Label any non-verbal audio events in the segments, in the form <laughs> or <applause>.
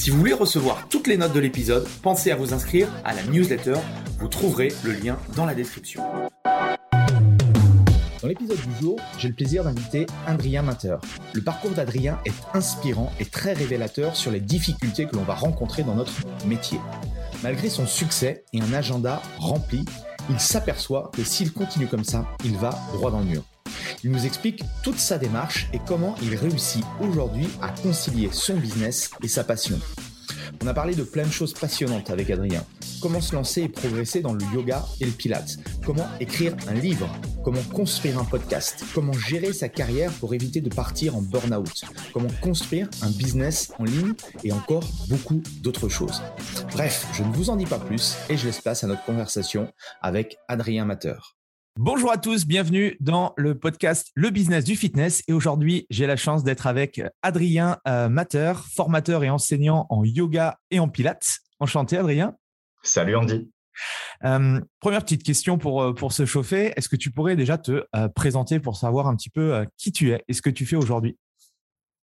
Si vous voulez recevoir toutes les notes de l'épisode, pensez à vous inscrire à la newsletter. Vous trouverez le lien dans la description. Dans l'épisode du jour, j'ai le plaisir d'inviter Adrien Mater. Le parcours d'Adrien est inspirant et très révélateur sur les difficultés que l'on va rencontrer dans notre métier. Malgré son succès et un agenda rempli, il s'aperçoit que s'il continue comme ça, il va droit dans le mur. Il nous explique toute sa démarche et comment il réussit aujourd'hui à concilier son business et sa passion. On a parlé de plein de choses passionnantes avec Adrien. Comment se lancer et progresser dans le yoga et le pilates? Comment écrire un livre? Comment construire un podcast? Comment gérer sa carrière pour éviter de partir en burn-out? Comment construire un business en ligne et encore beaucoup d'autres choses? Bref, je ne vous en dis pas plus et je laisse place à notre conversation avec Adrien Mateur. Bonjour à tous, bienvenue dans le podcast Le Business du Fitness. Et aujourd'hui, j'ai la chance d'être avec Adrien euh, Mater, formateur et enseignant en yoga et en pilates. Enchanté, Adrien. Salut, Andy. Euh, première petite question pour, euh, pour se chauffer. Est-ce que tu pourrais déjà te présenter pour savoir un petit peu qui tu es et ce que tu fais aujourd'hui?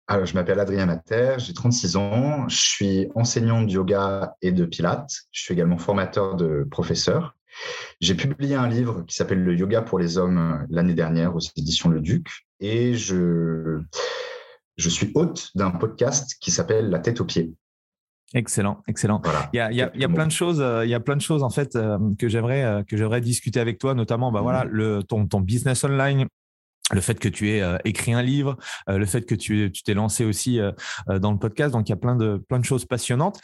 Alors, je m'appelle Adrien Mater, j'ai 36 ans, je suis enseignant de yoga et de pilates, je suis également formateur de professeurs j'ai publié un livre qui s'appelle Le yoga pour les hommes euh, l'année dernière aux éditions Le Duc et je, je suis hôte d'un podcast qui s'appelle La tête aux pieds. Excellent, excellent. il, y a, il, y a, il y a, plein de choses, euh, il y a plein de choses en fait euh, que j'aimerais que j'aimerais discuter avec toi, notamment bah voilà mhm. le ton ton business online, le fait que tu aies écrit un livre, le fait que tu t'es lancé aussi dans le podcast. Donc, il y a plein de, plein de choses passionnantes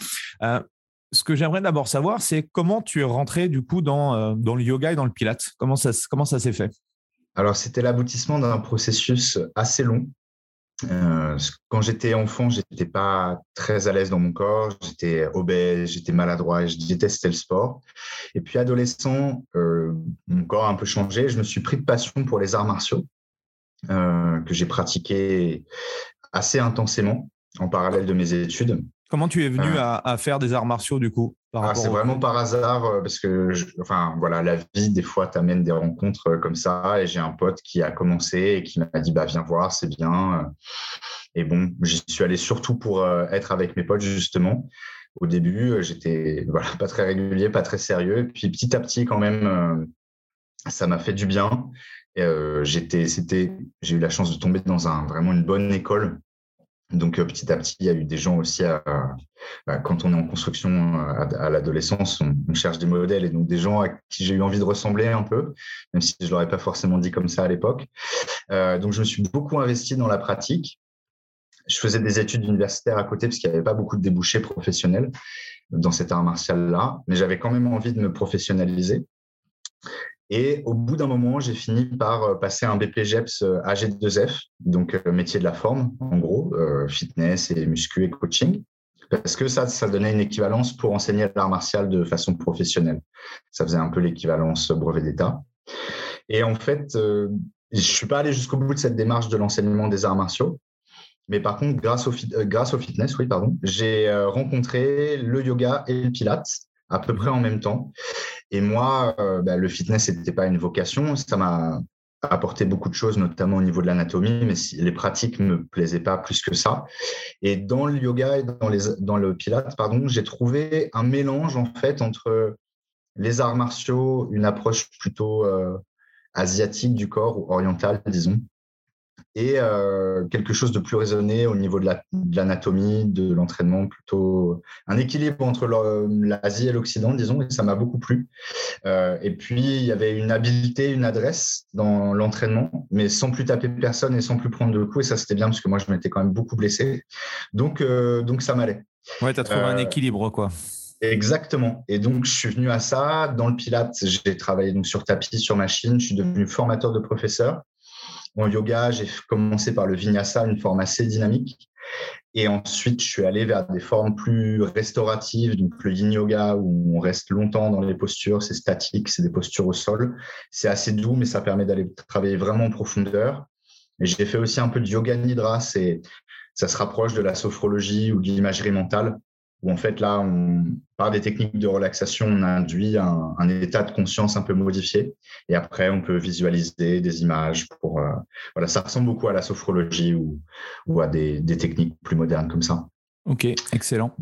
ce que j'aimerais d'abord savoir, c'est comment tu es rentré du coup dans, euh, le yoga et dans le pilates? Comment ça, s'est fait? Alors, c'était l'aboutissement d'un processus assez long. Euh, quand j'étais enfant, j'étais pas très à l'aise dans mon corps, j'étais obèse, j'étais maladroit, je détestais le sport. Et puis adolescent, euh, mon corps a un peu changé. Je me suis pris de passion pour les arts martiaux que j'ai pratiqué assez intensément en parallèle de mes études. Comment tu es venu euh. à, faire des arts martiaux du coup ah, C'est vraiment par hasard euh, parce que, enfin voilà, la vie des fois t'amène des rencontres euh, comme ça et j'ai un pote qui a commencé et qui m'a dit bah viens voir, c'est bien. Et bon, j'y suis allé surtout pour être avec mes potes justement. Au début, j'étais voilà pas très régulier, pas très sérieux. Et puis petit à petit quand même, ça m'a fait du bien. j'étais, c'était, j'ai eu la chance de tomber dans un vraiment une bonne école donc euh, petit à petit, il y a eu des gens aussi, bah, quand on est en construction euh, à, l'adolescence, on, cherche des modèles et donc des gens à qui j'ai eu envie de ressembler un peu, même si je l'aurais pas forcément dit comme ça à l'époque. Euh, donc je me suis beaucoup investi dans la pratique. Je faisais des études universitaires à côté parce qu'il n'y avait pas beaucoup de débouchés professionnels dans cet art martial-là, mais j'avais quand même envie de me professionnaliser. Et au bout d'un moment, j'ai fini par euh, passer un BPGEPS euh, AG2F, donc euh, métier de la forme, en gros, fitness et muscu et coaching, parce que ça, ça donnait une équivalence pour enseigner l'art martial de façon professionnelle. Ça faisait un peu l'équivalence brevet d'État. Et en fait, je ne suis pas allé jusqu'au bout de cette démarche de l'enseignement des arts martiaux. Mais par contre, grâce au, grâce au fitness, oui, pardon, j'ai rencontré le yoga et le pilates à peu près en même temps. Et moi, euh, bah, le fitness, n'était pas une vocation. Ça m'a apporté beaucoup de choses, notamment au niveau de l'anatomie, mais les pratiques ne me plaisaient pas plus que ça. Et dans le yoga et dans, les, dans le pilates, pardon, j'ai trouvé un mélange en fait entre les arts martiaux, une approche plutôt euh, asiatique du corps ou oriental, disons et euh, quelque chose de plus raisonné au niveau de l'anatomie, de l'entraînement, plutôt un équilibre entre l'Asie et l'Occident, disons, et ça m'a beaucoup plu. Euh, et puis, il y avait une habileté, une adresse dans l'entraînement, mais sans plus taper personne et sans plus prendre de coups, et ça, c'était bien parce que moi, je m'étais quand même beaucoup blessé. Donc, euh, donc ça m'allait. Ouais, tu as trouvé un équilibre, quoi. Exactement. Et donc, je suis venu à ça. Dans le Pilates, j'ai travaillé donc sur tapis, sur machine. Je suis devenu formateur de professeur. En yoga, j'ai commencé par le vinyasa, une forme assez dynamique. Et ensuite, je suis allé vers des formes plus restauratives, donc le yin yoga, où on reste longtemps dans les postures, c'est statique, c'est des postures au sol. C'est assez doux, mais ça permet d'aller travailler vraiment en profondeur. Et j'ai fait aussi un peu de yoga nidra, c'est, ça se rapproche de la sophrologie ou de l'imagerie mentale où en fait là, on, par des techniques de relaxation, on induit un, un, état de conscience un peu modifié. Et après, on peut visualiser des images. Pour, euh, voilà, ça ressemble beaucoup à la sophrologie ou, ou à des, des, techniques plus modernes comme ça. Ok, excellent.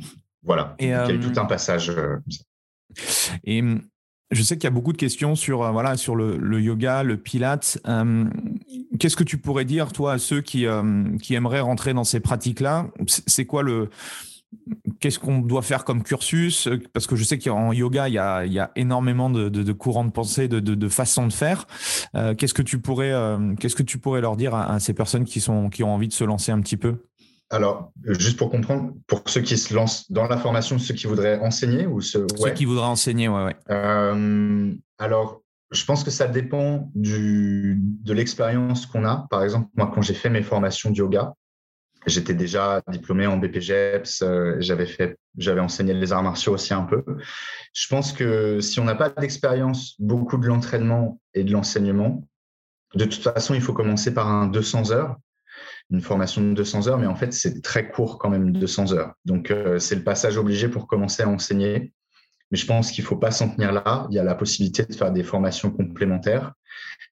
Voilà, et, il y a eu tout euh, un passage. Euh, et hum, je sais qu'il y a beaucoup de questions sur, voilà, sur le, le yoga, le pilates. Hum, qu'est-ce que tu pourrais dire, toi, à ceux qui, qui aimeraient rentrer dans ces pratiques-là? C'est quoi le qu'est-ce qu'on doit faire comme cursus? Parce que je sais qu'en yoga, il y a, énormément de, courants de pensée, de, façons de faire. Euh, qu'est-ce que tu pourrais, euh, qu'est-ce que tu pourrais leur dire à, ces personnes qui sont, qui ont envie de se lancer un petit peu? Alors, juste pour comprendre, pour ceux qui se lancent dans la formation, ceux qui voudraient enseigner ou ceux, qui voudraient enseigner, ouais, ouais. Euh, alors, je pense que ça dépend du, de l'expérience qu'on a. Par exemple, moi, quand j'ai fait mes formations de yoga, J'étais déjà diplômé en BPGEPS, euh, j'avais fait, j'avais enseigné les arts martiaux aussi un peu. Je pense que si on n'a pas d'expérience, beaucoup de l'entraînement et de l'enseignement, de toute façon, il faut commencer par un 200 heures, une formation de 200 heures, mais en fait, c'est très court quand même, 200 heures. Donc, euh, c'est le passage obligé pour commencer à enseigner. Mais je pense qu'il ne faut pas s'en tenir là. Il y a la possibilité de faire des formations complémentaires.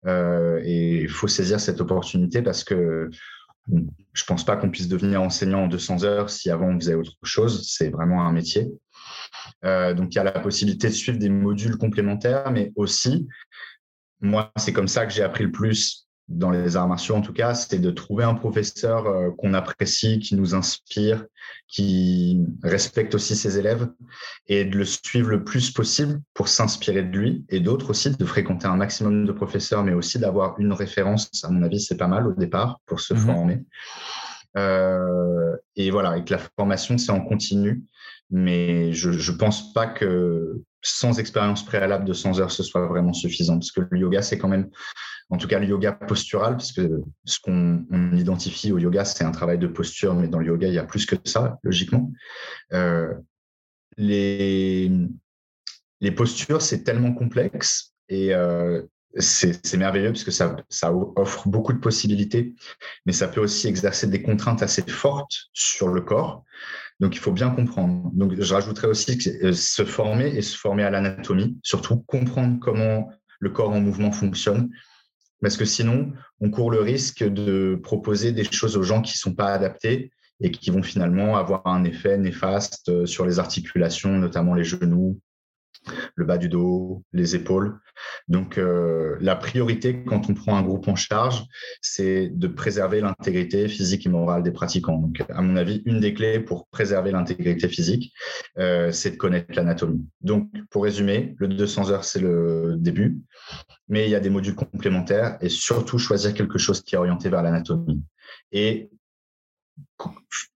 Euh, et il faut saisir cette opportunité parce que je pense pas qu'on puisse devenir enseignant en 200 heures si avant on faisait autre chose. C'est vraiment un métier. Euh, donc il y a la possibilité de suivre des modules complémentaires, mais aussi, moi, c'est comme ça que j'ai appris le plus dans les arts martiaux en tout cas, c'était de trouver un professeur euh, qu'on apprécie, qui nous inspire, qui respecte aussi ses élèves et de le suivre le plus possible pour s'inspirer de lui et d'autres aussi de fréquenter un maximum de professeurs, mais aussi d'avoir une référence. À mon avis, c'est pas mal au départ pour se mhm. former. Euh, et voilà, et que la formation, c'est en continu. Mais je ne pense pas que sans expérience préalable de 100 heures, ce soit vraiment suffisant. Parce que le yoga, c'est quand même, en tout cas le yoga postural, parce que ce qu'on identifie au yoga, c'est un travail de posture, mais dans le yoga, il y a plus que ça, logiquement. Euh, les, les postures, c'est tellement complexe et euh, c'est merveilleux parce que ça, ça offre beaucoup de possibilités, mais ça peut aussi exercer des contraintes assez fortes sur le corps. Donc, il faut bien comprendre. Donc, je rajouterais aussi que euh, se former et se former à l'anatomie, surtout comprendre comment le corps en mouvement fonctionne. Parce que sinon, on court le risque de proposer des choses aux gens qui ne sont pas adaptés et qui vont finalement avoir un effet néfaste euh, sur les articulations, notamment les genoux, le bas du dos, les épaules. Donc, euh, la priorité quand on prend un groupe en charge, c'est de préserver l'intégrité physique et morale des pratiquants. Donc, à mon avis, une des clés pour préserver l'intégrité physique, euh, c'est de connaître l'anatomie. Donc, pour résumer, le 200 heures, c'est le début, mais il y a des modules complémentaires et surtout choisir quelque chose qui est orienté vers l'anatomie. Et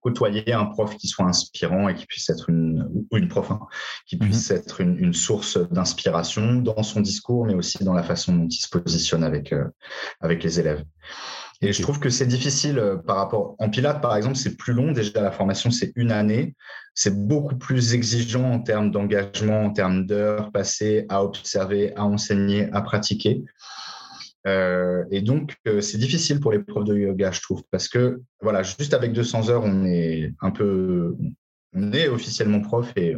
côtoyer un prof qui soit inspirant et qui puisse être une ou une prof hein, qui puisse mhm. être une, source d'inspiration dans son discours, mais aussi dans la façon dont il se positionne avec euh, avec les élèves. Et je trouve que c'est difficile euh, par rapport en Pilates, par exemple, c'est plus long. Déjà, la formation, c'est une année. C'est beaucoup plus exigeant en termes d'engagement, en termes d'heures passées à observer, à enseigner, à pratiquer. Euh, et donc, euh, c'est difficile pour les profs de yoga, je trouve, parce que voilà, juste avec 200 heures, on est un peu, on est officiellement prof et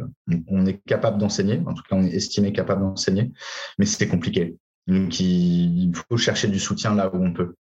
on est capable d'enseigner. En tout cas, on est estimé capable d'enseigner, mais c'est compliqué. Donc, il faut chercher du soutien là où on peut.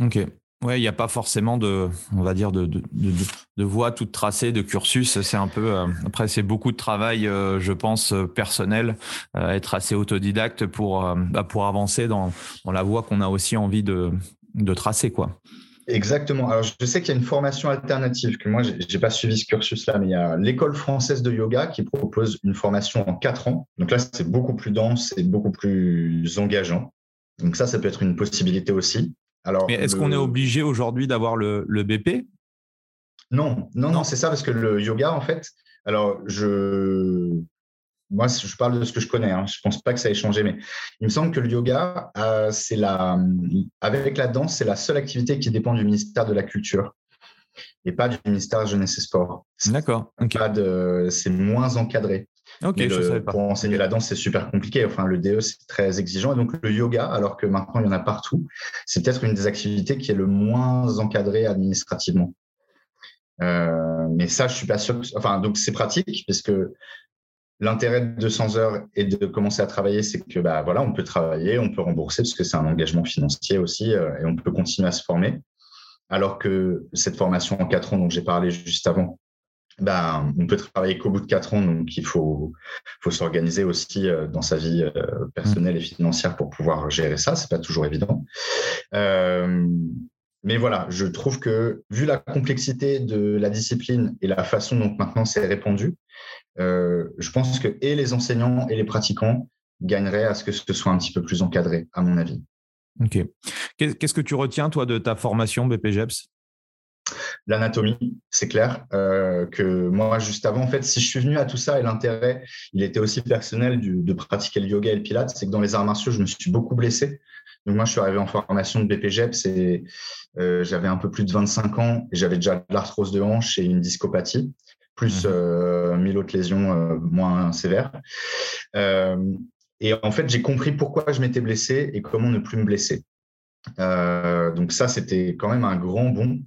Ok. Ouais, il n'y a pas forcément de, on va dire, de, de, de, voie toute tracée, de cursus. C'est un peu, euh, après, c'est beaucoup de travail, euh, je pense, euh, personnel, être assez autodidacte pour, bah, pour avancer dans, dans la voie qu'on a aussi envie de, de tracer, quoi. Exactement. Alors, je sais qu'il y a une formation alternative que moi, je n'ai pas suivi ce cursus-là, mais il y a l'école française de yoga qui propose une formation en quatre ans. Donc là, c'est beaucoup plus dense et beaucoup plus engageant. Donc ça, ça peut être une possibilité aussi. Alors, Mais est-ce qu'on est obligé aujourd'hui d'avoir le, BP Non, non, non, c'est ça, parce que le yoga, en fait, alors je. Moi, je parle de ce que je connais. Hein. Je ne pense pas que ça ait changé, mais il me semble que le yoga, euh, c'est la, avec la danse, c'est la seule activité qui dépend du ministère de la Culture et pas du ministère Jeunesse et Sport. D'accord. C'est moins encadré. Pour enseigner la danse, c'est super compliqué. Enfin, le DE, c'est très exigeant. Et donc, le yoga, alors que maintenant, il y en a partout, c'est peut-être une des activités qui est le moins encadrée administrativement. Euh, mais ça, je suis pas sûr. Enfin, donc, c'est pratique parce que l'intérêt de 200 heures et de commencer à travailler, c'est que, bah, voilà, on peut travailler, on peut rembourser parce que c'est un engagement financier aussi euh, et on peut continuer à se former. Alors que cette formation en quatre ans dont j'ai parlé juste avant, ben, on peut travailler qu'au bout de quatre ans, donc il faut, s'organiser aussi euh, dans sa vie euh, personnelle et financière pour pouvoir gérer ça. C'est pas toujours évident. Euh, mais voilà, je trouve que vu la complexité de la discipline et la façon dont maintenant c'est répandu, je pense que et les enseignants et les pratiquants gagneraient à ce que ce soit un petit peu plus encadré, à mon avis. Ok. Qu'est-ce que tu retiens, toi, de ta formation BPGEPS L'anatomie, c'est clair. Euh, que moi, juste avant, en fait, si je suis venu à tout ça et l'intérêt, il était aussi personnel de pratiquer le yoga et le pilates, c'est que dans les arts martiaux, je me suis beaucoup blessé. Donc moi, je suis arrivé en formation de BPGEPS et euh, j'avais un peu plus de 25 ans et j'avais déjà de l'arthrose de hanche et une discopathie, plus mmh. euh, mille autres lésions moins sévères. et en fait, j'ai compris pourquoi je m'étais blessé et comment ne plus me blesser. Euh, donc ça, c'était quand même un grand bond.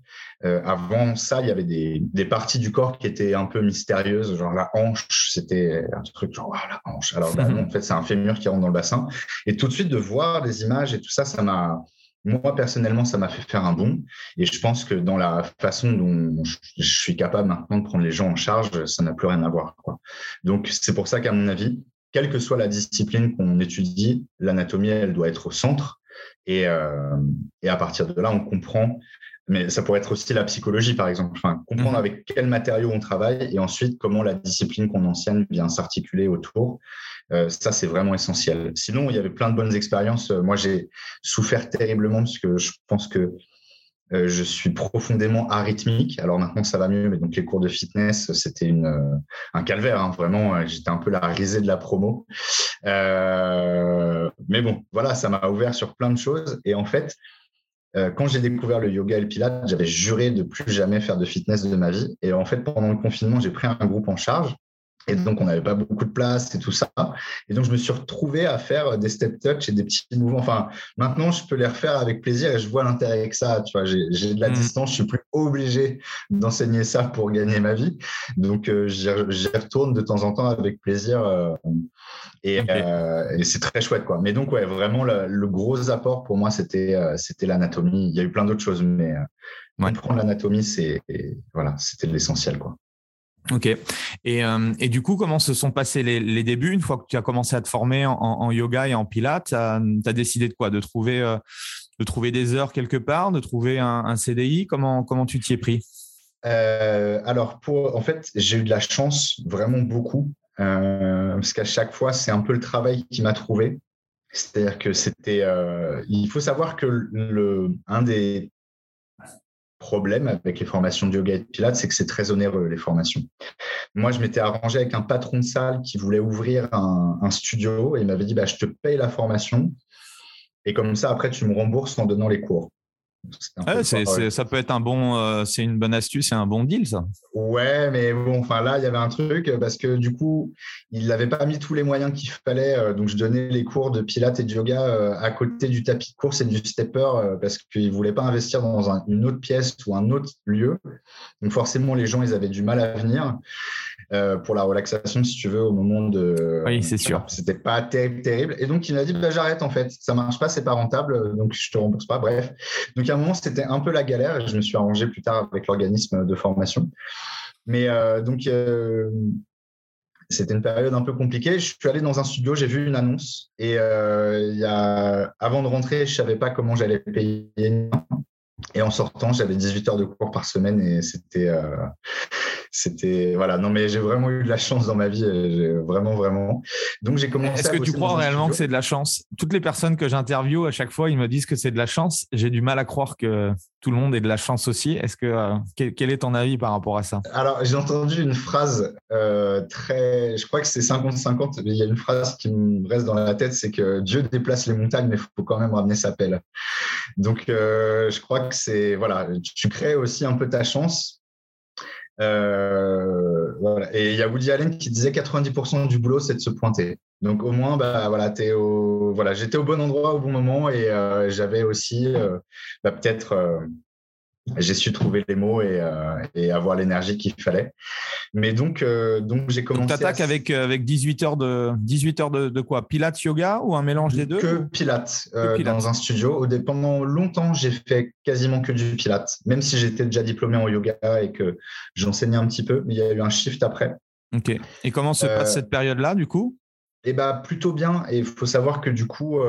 Euh, avant ça, il y avait des, des, parties du corps qui étaient un peu mystérieuses, genre la hanche, c'était un truc genre la hanche. Alors <laughs> bah, en fait, c'est un fémur qui rentre dans le bassin. Et tout de suite de voir les images et tout ça, ça m'a, moi personnellement, ça m'a fait faire un bond. Et je pense que dans la façon dont je suis capable maintenant de prendre les gens en charge, ça n'a plus rien à voir. Quoi. Donc c'est pour ça qu'à mon avis, quelle que soit la discipline qu'on étudie, l'anatomie, elle doit être au centre. Et, euh, et, à partir de là, on comprend. Mais ça pourrait être aussi la psychologie, par exemple. Enfin, comprendre mhm. avec quels matériaux on travaille et ensuite comment la discipline qu'on enseigne vient s'articuler autour. Euh, ça, c'est vraiment essentiel. Sinon, il y avait plein de bonnes expériences. Moi, j'ai souffert terriblement parce que je pense que euh, je suis profondément arythmique. Alors maintenant, ça va mieux, mais donc les cours de fitness, c'était euh, un calvaire. Hein, vraiment, euh, j'étais un peu la risée de la promo. mais bon, voilà, ça m'a ouvert sur plein de choses. Et en fait, quand j'ai découvert le yoga et le pilates, j'avais juré de plus jamais faire de fitness de ma vie. Et en fait, pendant le confinement, j'ai pris un groupe en charge et donc, on n'avait pas beaucoup de place et tout ça. Et donc, je me suis retrouvé à faire des step touch et des petits mouvements. Enfin, maintenant, je peux les refaire avec plaisir et je vois l'intérêt avec ça. Tu vois, j'ai de la mmh. distance, je suis plus obligé d'enseigner ça pour gagner ma vie. Donc, euh, j'y retourne de temps en temps avec plaisir. Euh, euh, et, c'est très chouette, quoi. Mais donc, ouais, vraiment, le, gros apport pour moi, c'était c'était l'anatomie. Il y a eu plein d'autres choses, mais comprendre l'anatomie, c'est voilà, c'était l'essentiel, quoi. Ok. Et, euh, et, du coup, comment se sont passés les, les, débuts une fois que tu as commencé à te former en, yoga et en pilates? Tu as, décidé de quoi? De trouver euh, de trouver des heures quelque part, de trouver un, un CDI Comment comment tu t'y es pris? Euh, Alors, pour, en fait, j'ai eu de la chance, vraiment beaucoup, parce qu'à chaque fois, c'est un peu le travail qui m'a trouvé. C'est-à-dire que c'était. il faut savoir que le, un des problème avec les formations de yoga et de pilates, c'est que c'est très onéreux, les formations. Moi, je m'étais arrangé avec un patron de salle qui voulait ouvrir un, studio et il m'avait dit bah, Je te paye la formation et comme ça, après, tu me rembourses en donnant les cours ça peut être un bon, euh, c'est une bonne astuce et un bon deal, ça. Ouais, mais bon, enfin là, il y avait un truc parce que du coup, il n'avait pas mis tous les moyens qu'il fallait. Euh, donc, je donnais les cours de pilates et de yoga euh, à côté du tapis de course et du stepper parce qu'il ne voulait pas investir dans une autre pièce ou un autre lieu. Donc, forcément, les gens, ils avaient du mal à venir. Euh, pour la relaxation, si tu veux, au moment de. Oui, c'est sûr. C'était pas terrible, terrible. Et donc, il m'a dit bah, j'arrête en fait, ça marche pas, c'est pas rentable, donc je te rembourse pas. Bref. Donc, à un moment, c'était un peu la galère et je me suis arrangé plus tard avec l'organisme de formation. Mais euh, donc, euh, c'était une période un peu compliquée. Je suis allé dans un studio, j'ai vu une annonce et y a... avant de rentrer, je savais pas comment j'allais payer. Et en sortant, j'avais 18 heures de cours par semaine et c'était c'était voilà. Non mais j'ai vraiment eu de la chance dans ma vie vraiment vraiment. Donc j'ai commencé est-ce que tu crois réellement que c'est de la chance? Toutes les personnes que j'interviewe à chaque fois ils me disent que c'est de la chance. J'ai du mal à croire que tout le monde ait de la chance aussi. Est-ce que euh, quel, est ton avis par rapport à ça? Alors j'ai entendu une phrase euh, très je crois que c'est 50-50 il y a une phrase qui me reste dans la tête c'est que Dieu déplace les montagnes mais il faut quand même ramener sa pelle. Donc euh, je crois que c'est voilà tu crées aussi un peu ta chance euh. Et il y a Woody Allen qui disait 90% du boulot, c'est de se pointer. Donc au moins, bah, voilà, voilà, j'étais au bon endroit au bon moment et euh, j'avais aussi euh, bah, peut-être j'ai su trouver les mots et, euh, et avoir l'énergie qu'il fallait. Mais donc, euh, donc j'ai commencé. Tu attaques avec, euh, avec 18 heures, de, 18 heures de, de, quoi? Pilates, yoga ou un mélange des deux Que Pilates, dans un studio. Pendant longtemps, j'ai fait quasiment que du Pilates, même si j'étais déjà diplômé en yoga et que j'enseignais un petit peu. Mais il y a eu un shift après. Ok. Et comment se passe cette période-là, du coup? Eh ben, plutôt bien. Et il faut savoir que du coup,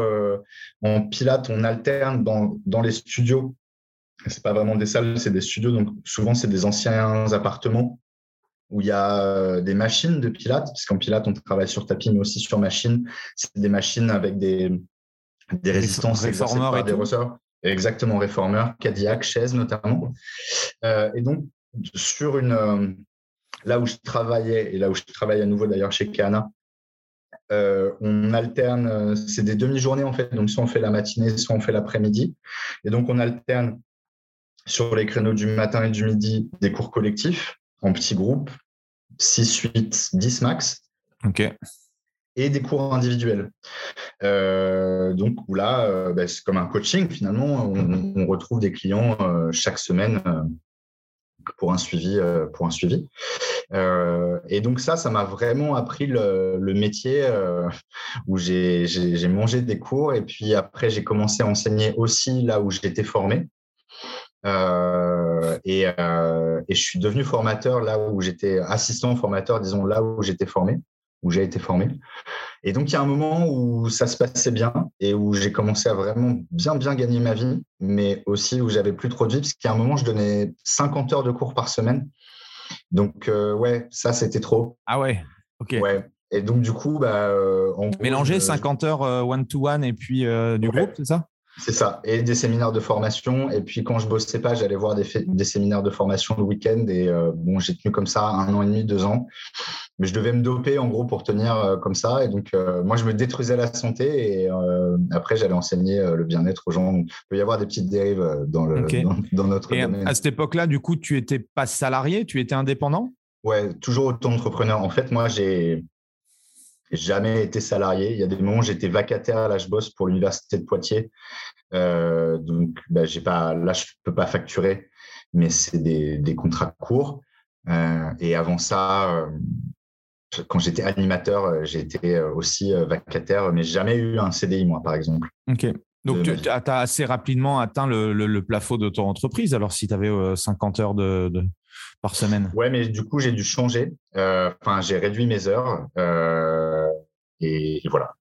en Pilates, on alterne dans, dans les studios c'est pas vraiment des salles, c'est des studios. Donc souvent, c'est des anciens appartements où il y a euh, des machines de pilates, puisqu'en pilates, on travaille sur tapis, mais aussi sur machine. C'est des machines avec des, des résistances réformeurs et des ressorts. Exactement, réformeurs, Cadillac, chaises notamment. Euh, et donc, sur une, euh, là où je travaillais, et là où je travaille à nouveau d'ailleurs chez Kana, on alterne, c'est des demi-journées en fait, donc soit on fait la matinée, soit on fait l'après-midi. Et donc on alterne sur les créneaux du matin et du midi des cours collectifs en petits groupes, 6, 8, 10 max. OK. Et des cours individuels. Euh, donc, là, euh, bah, c'est comme un coaching finalement. On, retrouve des clients euh, chaque semaine pour un suivi. pour un suivi. et donc, ça, ça m'a vraiment appris le, le métier où j'ai mangé des cours. Et puis après, j'ai commencé à enseigner aussi là où j'étais formé. Euh, et, euh, et, je suis devenu formateur là où j'étais assistant formateur, disons là où j'étais formé, où j'ai été formé. Et donc il y a un moment où ça se passait bien et où j'ai commencé à vraiment bien bien gagner ma vie, mais aussi où j'avais plus trop de vie parce qu'il y a un moment je donnais 50 heures de cours par semaine. Donc euh, ouais, ça c'était trop. Ah ouais. Ok. Ouais. Et donc du coup, bah, en mélanger 50 heures one to one et puis du groupe, c'est ça? C'est ça, et des séminaires de formation. Et puis quand je bossais pas, j'allais voir des, des, séminaires de formation le week-end. Et euh, bon, j'ai tenu comme ça un an et demi, deux ans. Mais je devais me doper en gros pour tenir euh, comme ça. Et donc euh, moi, je me détruisais la santé. Et après, j'allais enseigner le bien-être aux gens. il peut y avoir des petites dérives dans, le, dans, notre et domaine. À cette époque-là, du coup, tu étais pas salarié, tu étais indépendant? Ouais, toujours auto-entrepreneur. En fait, moi, j'ai jamais été salarié. Il y a des moments où j'étais vacataire. Là, je bosse pour l'université de Poitiers. Euh, donc, bah, j'ai pas, là, je peux pas facturer, mais c'est des, des, contrats courts. Euh, et avant ça, euh, quand j'étais animateur, été aussi vacataire, mais jamais eu un CDI, moi, par exemple. Ok. Donc, tu as assez rapidement atteint le, le, plafond de ton entreprise, alors si tu avais 50 heures de, par semaine? Ouais, mais du coup, j'ai dû changer. Enfin, j'ai réduit mes heures. et, voilà.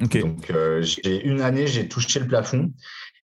Donc, euh, j'ai une année, j'ai touché le plafond.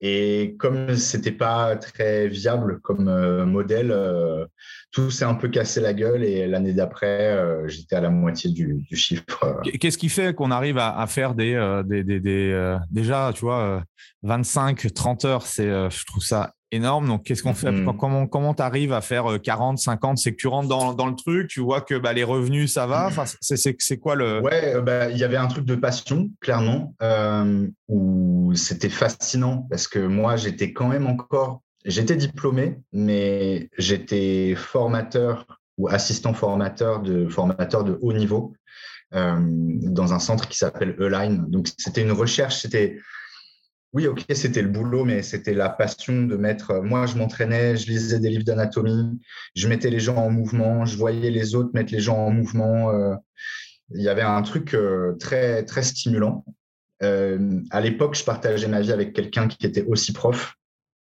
Et comme c'était pas très viable comme euh, modèle, euh, tout s'est un peu cassé la gueule. Et l'année d'après, j'étais à la moitié du, chiffre. Qu'est-ce qui fait qu'on arrive à, faire des, des, des déjà, tu vois, 25, 30 heures C'est, je trouve ça énorme. Donc, qu'est-ce qu'on fait? Mm. Comment comment tu arrives à faire 40, euh, 50 C'est que tu rentres dans, dans, le truc, tu vois que bah, les revenus, ça va? Enfin, c'est quoi le Ouais, euh, bah, il y avait un truc de passion, clairement, euh, où c'était fascinant parce que moi, j'étais quand même encore, j'étais diplômé, mais j'étais formateur ou assistant formateur de formateur de haut niveau dans un centre qui s'appelle Align. Donc, c'était une recherche, c'était oui, ok, c'était le boulot, mais c'était la passion de mettre. Moi, je m'entraînais, je lisais des livres d'anatomie, je mettais les gens en mouvement, je voyais les autres mettre les gens en mouvement. il y avait un truc très, très stimulant. à l'époque, je partageais ma vie avec quelqu'un qui était aussi prof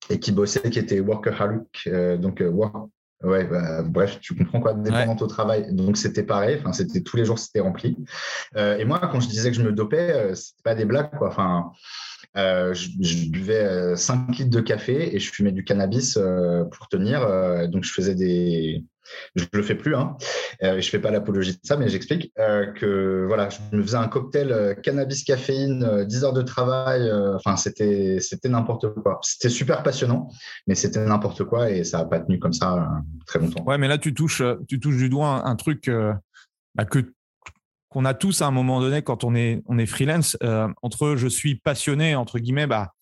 et qui bossait, qui était workaholic, donc work, Ouais, bah, bref, tu comprends quoi, dépendante au travail. Donc c'était pareil, enfin c'était tous les jours c'était rempli. Euh, et moi, quand je disais que je me dopais, euh, c'était pas des blagues quoi. Enfin, euh, je, je, buvais 5 litres de café et je fumais du cannabis pour tenir. donc je faisais des, je ne le fais plus, hein. Euh, je ne fais pas l'apologie de ça, mais j'explique euh, que voilà, je me faisais un cocktail euh, cannabis caféine, 10 heures de travail, enfin c'était n'importe quoi. C'était super passionnant, mais c'était n'importe quoi et ça n'a pas tenu comme ça très longtemps. Ouais, mais là tu touches, tu touches du doigt un, truc bah, que qu'on a tous à un moment donné quand on est on est freelance entre je suis passionné entre guillemets bah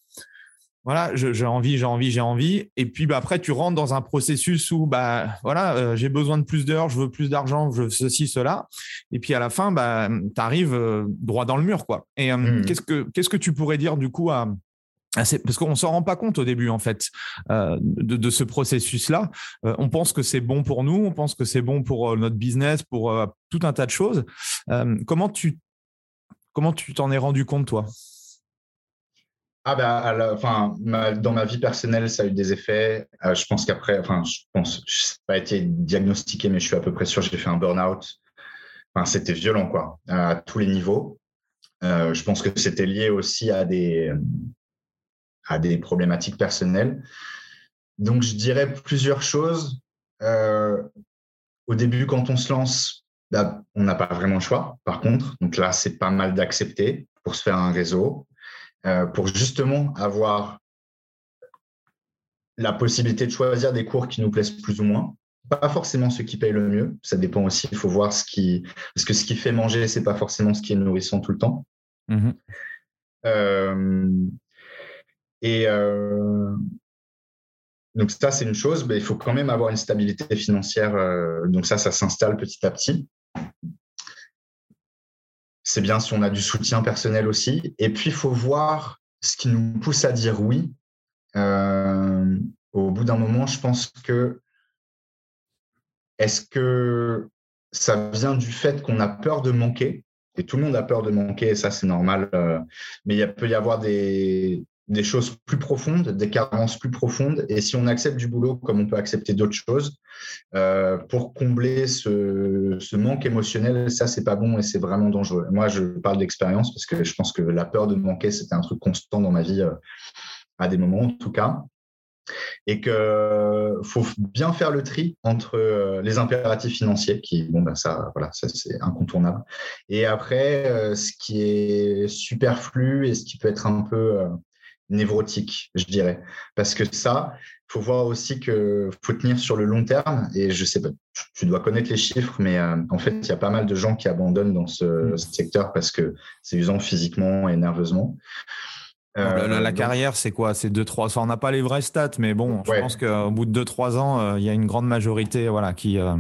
voilà, j'ai envie, j'ai envie, j'ai envie. Et puis bah, après, tu rentres dans un processus où bah, voilà, euh, j'ai besoin de plus d'heures, je veux plus d'argent, je veux ceci, cela. Et puis à la fin, bah, tu arrives euh, droit dans le mur. Quoi. Et euh, mmh. qu'est-ce, que, qu'est-ce que tu pourrais dire du coup à, parce qu'on s'en rend pas compte au début en fait de, ce processus-là. on pense que c'est bon pour nous, on pense que c'est bon pour notre business, pour tout un tas de choses. comment tu comment tu t'en es rendu compte toi? Ah ben, enfin, dans ma vie personnelle, ça a eu des effets. Euh, je pense qu'après, enfin, je pense, je n'ai pas été diagnostiqué, mais je suis à peu près sûr, j'ai fait un burn-out. Enfin, c'était violent, quoi, à tous les niveaux. Euh, je pense que c'était lié aussi à des, à des problématiques personnelles. Donc, je dirais plusieurs choses. Euh, au début, quand on se lance, bah, on n'a pas vraiment le choix, par contre. Donc là, c'est pas mal d'accepter pour se faire un réseau. Euh, pour justement avoir la possibilité de choisir des cours qui nous plaisent plus ou moins. Pas forcément ceux qui payent le mieux, ça dépend aussi, il faut voir ce qui. Parce que ce qui fait manger, c'est pas forcément ce qui est nourrissant tout le temps. Mm-hmm. Euh, et euh, donc, ça, c'est une chose, mais il faut quand même avoir une stabilité financière. donc, ça, ça s'installe petit à petit. C'est bien si on a du soutien personnel aussi. Et puis, il faut voir ce qui nous pousse à dire oui. Euh, au bout d'un moment, je pense que est-ce que ça vient du fait qu'on a peur de manquer? Et tout le monde a peur de manquer, et ça c'est normal. Euh, mais il peut y avoir des, des choses plus profondes, des carences plus profondes. Et si on accepte du boulot comme on peut accepter d'autres choses, euh, pour combler ce, manque émotionnel, ça, c'est pas bon et c'est vraiment dangereux. Moi, je parle d'expérience parce que je pense que la peur de manquer, c'était un truc constant dans ma vie, euh, à des moments en tout cas. Et qu'il faut bien faire le tri entre euh, les impératifs financiers, qui, bon, ben ça, voilà, ça c'est incontournable. Et après, ce qui est superflu et ce qui peut être un peu névrotique, je dirais. Parce que ça, il faut voir aussi qu'il faut tenir sur le long terme. Et je sais pas, tu dois connaître les chiffres, mais euh, en fait, il y a pas mal de gens qui abandonnent dans ce, mmh. secteur parce que c'est usant physiquement et nerveusement. Euh, la, carrière, c'est quoi? C'est 2-3 ans. On n'a pas les vraies stats, mais bon, je pense qu'au bout de 2-3 ans, euh, il y a une grande majorité voilà, qui, euh,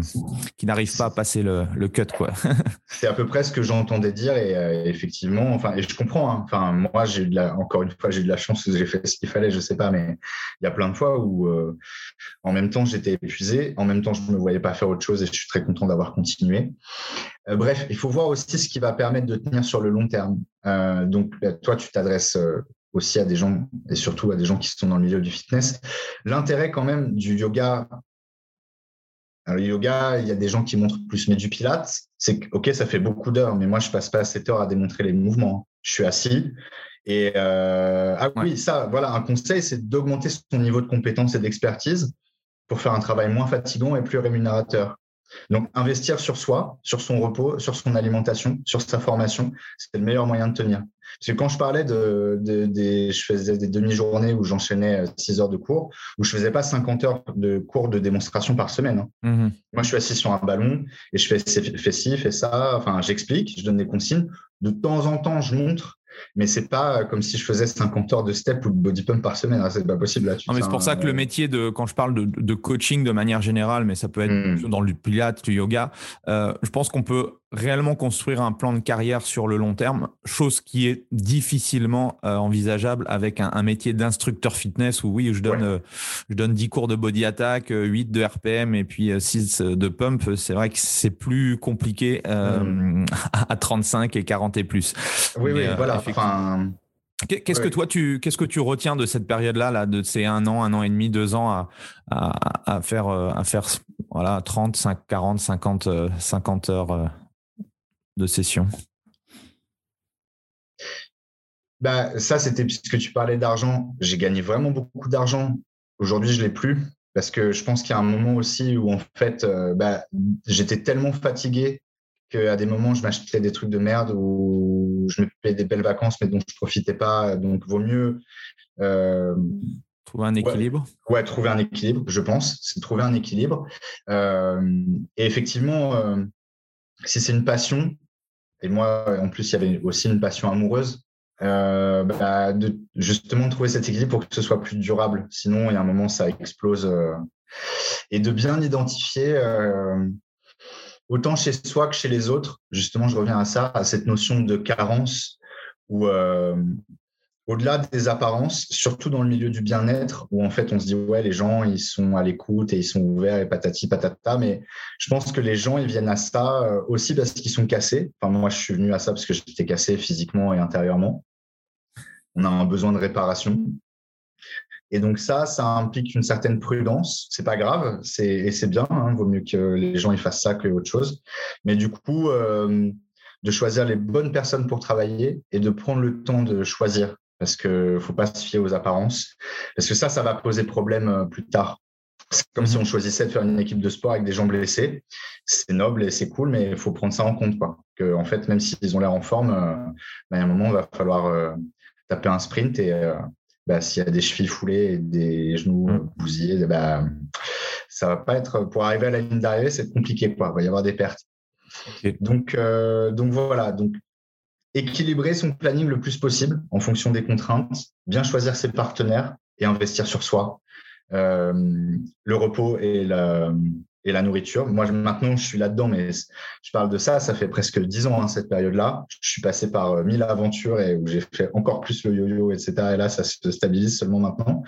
qui n'arrive pas à passer le, le cut. Quoi. <laughs> c'est à peu près ce que j'entendais dire. Et effectivement, enfin, et je comprends. Hein. enfin, moi, j'ai eu de la, encore une fois, j'ai eu de la chance j'ai fait ce qu'il fallait, je sais pas, mais il y a plein de fois où, en même temps, j'étais épuisé, en même temps, je ne me voyais pas faire autre chose et je suis très content d'avoir continué. Bref, il faut voir aussi ce qui va permettre de tenir sur le long terme. donc, toi, tu t'adresses aussi à des gens, et surtout à des gens qui sont dans le milieu du fitness. L'intérêt quand même du yoga, alors, le yoga, il y a des gens qui montrent plus, mais du pilates, c'est que, OK, ça fait beaucoup d'heures, mais moi, je passe pas cette heure à démontrer les mouvements. Je suis assis. Et euh, ah oui, ça, voilà, un conseil, c'est d'augmenter son niveau de compétence et d'expertise pour faire un travail moins fatigant et plus rémunérateur. Donc, investir sur soi, sur son repos, sur son alimentation, sur sa formation, c'est le meilleur moyen de tenir. Parce que quand je parlais de, je faisais des demi-journées où j'enchaînais 6 euh, heures de cours, où je faisais pas 50 heures de cours de démonstration par semaine. Hein. Mmh Moi, je suis assis sur un ballon et je fais, fais ci, fais ça. Enfin, j'explique, je donne des consignes. De temps en temps, je montre mais c'est pas comme si je faisais 50 heures de step ou de body pump par semaine. Hein, c'est pas possible. Là, mais c'est pour ça que le métier de, quand je parle de, coaching de manière générale, mais ça peut être mmh. dans le pilates, le yoga, euh, je pense qu'on peut réellement construire un plan de carrière sur le long terme, chose qui est difficilement euh, envisageable avec un, métier d'instructeur fitness où oui, je donne, euh, je donne 10 cours de body attack, 8 de RPM et puis 6 de pump. C'est vrai que c'est plus compliqué mm. à 35 et 40 et plus. Oui, oui, voilà. Enfin, Qu'est-ce que toi tu qu'est-ce que tu retiens de cette période-là, là, de ces un an, un an et demi, deux ans à, à, faire à faire voilà 30, 40, 50, 50 heures euh, de session bah, ça c'était puisque tu parlais d'argent, j'ai gagné vraiment beaucoup d'argent. Aujourd'hui, je l'ai plus parce que je pense qu'il y a un moment aussi où en fait euh, bah, j'étais tellement fatigué qu'à des moments je m'achetais des trucs de merde ou je me payais des belles vacances, mais dont je profitais pas. Donc, vaut mieux. Euh, trouver un équilibre ouais, trouver un équilibre, je pense. C'est trouver un équilibre. Euh, et effectivement, si c'est une passion, et moi, en plus, il y avait aussi une passion amoureuse, bah, de justement trouver cet équilibre pour que ce soit plus durable. Sinon, il y a un moment, ça explose. et de bien identifier autant chez soi que chez les autres. Justement, je reviens à ça, à cette notion de carence où, euh, au-delà des apparences, surtout dans le milieu du bien-être, où en fait on se dit ouais, les gens ils sont à l'écoute et ils sont ouverts et patati patata, mais je pense que les gens ils viennent à ça euh, aussi parce qu'ils sont cassés. Enfin, moi je suis venu à ça parce que j'étais cassé physiquement et intérieurement. On a un besoin de réparation. Et donc ça, ça implique une certaine prudence. C'est pas grave, c'est et c'est bien. Hein, vaut mieux que les gens y fassent ça que autre chose. Mais du coup, euh, de choisir les bonnes personnes pour travailler et de prendre le temps de choisir, parce que faut pas se fier aux apparences, parce que ça, ça va poser problème euh, plus tard. C'est comme si on choisissait de faire une équipe de sport avec des gens blessés. C'est noble et c'est cool, mais il faut prendre ça en compte, quoi. Que en fait, même s'ils ont l'air en forme, euh, ben, à un moment, il va falloir taper un sprint et bah, s'il y a des chevilles foulées et des genoux mm. bousillés, bah, ça va pas être pour arriver à la ligne d'arrivée, c'est compliqué quoi. Il va y avoir des pertes. Donc, euh, donc voilà. Donc équilibrer son planning le plus possible en fonction des contraintes, bien choisir ses partenaires et investir sur soi. Euh, le repos et la, nourriture. Moi, maintenant, je suis là-dedans, mais je parle de ça, ça fait presque dix ans, hein, cette période-là. Je suis passé par euh, mille aventures et où j'ai fait encore plus le yo-yo, etc. Et là, ça se stabilise seulement maintenant.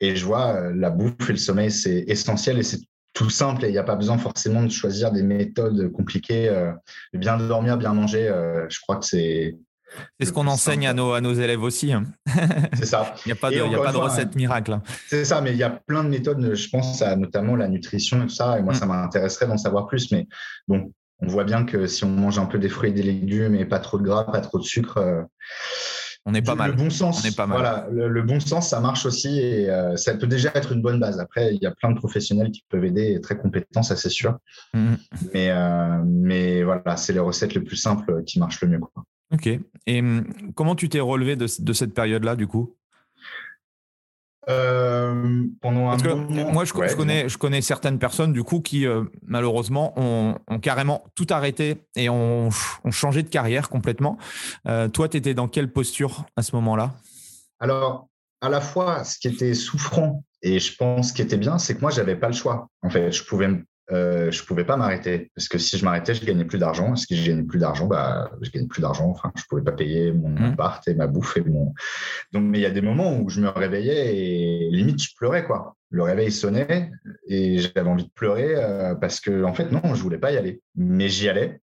Et je vois, euh, la bouffe et le sommeil, c'est essentiel et c'est tout simple et il n'y a pas besoin forcément de choisir des méthodes compliquées. Euh, bien dormir, bien manger, je crois que c'est c'est ce qu'on enseigne à nos, à nos élèves aussi. Hein. <laughs> C'est ça. il n'y a pas de, y a pas de recette miracle. Hein. C'est ça, mais il y a plein de méthodes. Je pense à notamment la nutrition et tout ça. Et moi, mm. ça m'intéresserait d'en savoir plus. Mais bon, on voit bien que si on mange un peu des fruits et des légumes et pas trop de gras, pas trop de sucre, euh, on est pas mal. Le bon sens, on est pas mal. Voilà, le, bon sens, ça marche aussi et euh, ça peut déjà être une bonne base. Après, il y a plein de professionnels qui peuvent aider et très compétents, ça c'est sûr. Mm. Mais, euh, mais voilà, c'est les recettes les plus simples qui marchent le mieux. Quoi. Ok. Et hum, comment tu t'es relevé de, cette période-là, du coup? Euh, pendant un moment, moi, je, connais, je connais certaines personnes du coup qui euh, malheureusement ont, carrément tout arrêté et ont, changé de carrière complètement. Euh, toi, tu étais dans quelle posture à ce moment-là? Alors, à la fois, ce qui était souffrant et je pense qui était bien, c'est que moi, j'avais pas le choix. En fait, je pouvais euh, je pouvais pas m'arrêter parce que si je m'arrêtais, je gagnais plus d'argent. Si je gagnais plus d'argent, bah, je gagnais plus d'argent. Enfin, je pouvais pas payer mon mmh. appart et ma bouffe et mon. Donc, mais il y a des moments où je me réveillais et limite je pleurais quoi. Le réveil sonnait et j'avais envie de pleurer euh, parce que en fait non, je voulais pas y aller, mais j'y allais.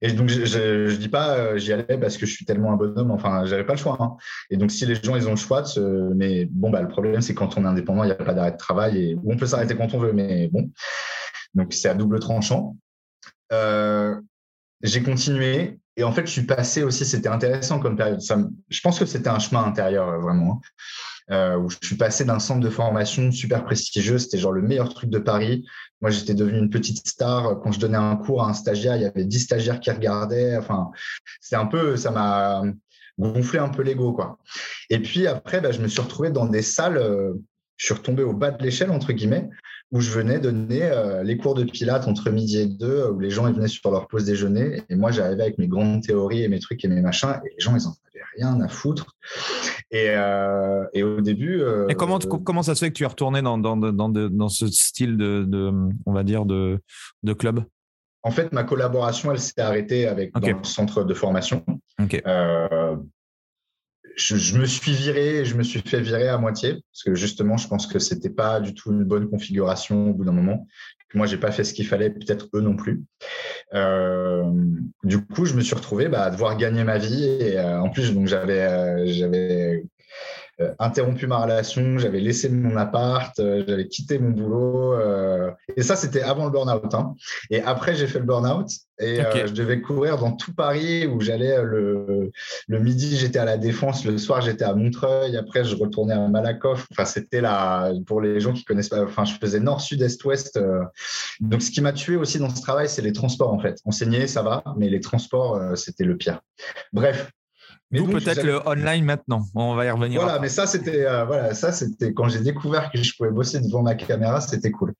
Et donc je, je, dis pas euh, j'y allais parce que je suis tellement un bonhomme. Enfin, j'avais pas le choix. Hein. Et donc si les gens ils ont le choix, de mais bon bah le problème c'est quand on est indépendant, il n'y a pas d'arrêt de travail et on peut s'arrêter quand on veut, mais bon. Donc, c'est à double tranchant. Euh, j'ai continué et en fait, je suis passé aussi, c'était intéressant comme période. Je pense que c'était un chemin intérieur, euh, vraiment, hein. euh, où je suis passé d'un centre de formation super prestigieux, c'était genre le meilleur truc de Paris. Moi, j'étais devenu une petite star. Quand je donnais un cours à un stagiaire, il y avait 10 stagiaires qui regardaient. Enfin, c'est un peu, ça m'a gonflé un peu l'ego, quoi. Et puis après, bah, je me suis retrouvé dans des salles, je suis retombé au bas de l'échelle, entre guillemets, où je venais donner euh, les cours de pilates entre midi et deux, où les gens ils venaient sur leur pause déjeuner. Et moi, j'arrivais avec mes grandes théories et mes trucs et mes machins, et les gens, ils en avaient rien à foutre. Et, euh, et au début. Euh, et comment, comment ça se fait que tu es retourné dans, dans, dans, dans ce style de, de, on va dire, de, de club? En fait, ma collaboration, elle s'est arrêtée avec le centre de formation. Euh, je, me suis viré, je me suis fait virer à moitié parce que justement, je pense que c'était pas du tout une bonne configuration au bout d'un moment. Moi, j'ai pas fait ce qu'il fallait, peut-être eux non plus. Euh, du coup, je me suis retrouvé bah, à devoir gagner ma vie et euh, en plus, donc j'avais j'avais euh, interrompu ma relation, j'avais laissé mon appart, euh, j'avais quitté mon boulot. Euh, et ça, c'était avant le burn-out. Hein. Et après, j'ai fait le burn-out et je devais courir dans tout Paris où j'allais le, le midi, j'étais à la Défense, le soir, j'étais à Montreuil. Après, je retournais à Malakoff. Enfin, c'était là, pour les gens qui connaissent pas, enfin, je faisais nord, sud, est, ouest. Donc, ce qui m'a tué aussi dans ce travail, c'est les transports, en fait. Enseigner, ça va, mais les transports, c'était le pire. Bref, D'où peut-être le online maintenant. On va y revenir. Voilà, mais ça c'était euh, voilà, ça c'était quand j'ai découvert que je pouvais bosser devant ma caméra, c'était cool.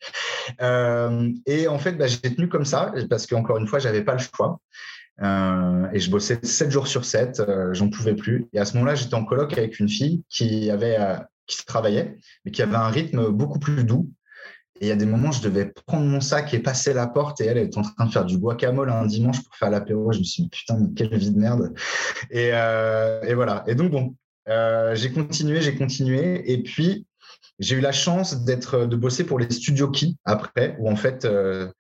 Euh, et en fait, bah, j'ai tenu comme ça parce qu'encore une fois, j'avais pas le choix. Euh, et je bossais 7 jours sur 7, j'en pouvais plus. Et à ce moment-là, j'étais en colloque avec une fille qui avait qui travaillait, mais qui avait un rythme beaucoup plus doux. Et il y a des moments, je devais prendre mon sac et passer la porte et elle, est en train de faire du guacamole un dimanche pour faire l'apéro. Je me suis dit, putain, mais quelle vie de merde. Et, euh, voilà. Et donc, bon, euh, j'ai continué, j'ai continué. Et puis, j'ai eu la chance d'être, de bosser pour les studios Key après, où en fait, euh,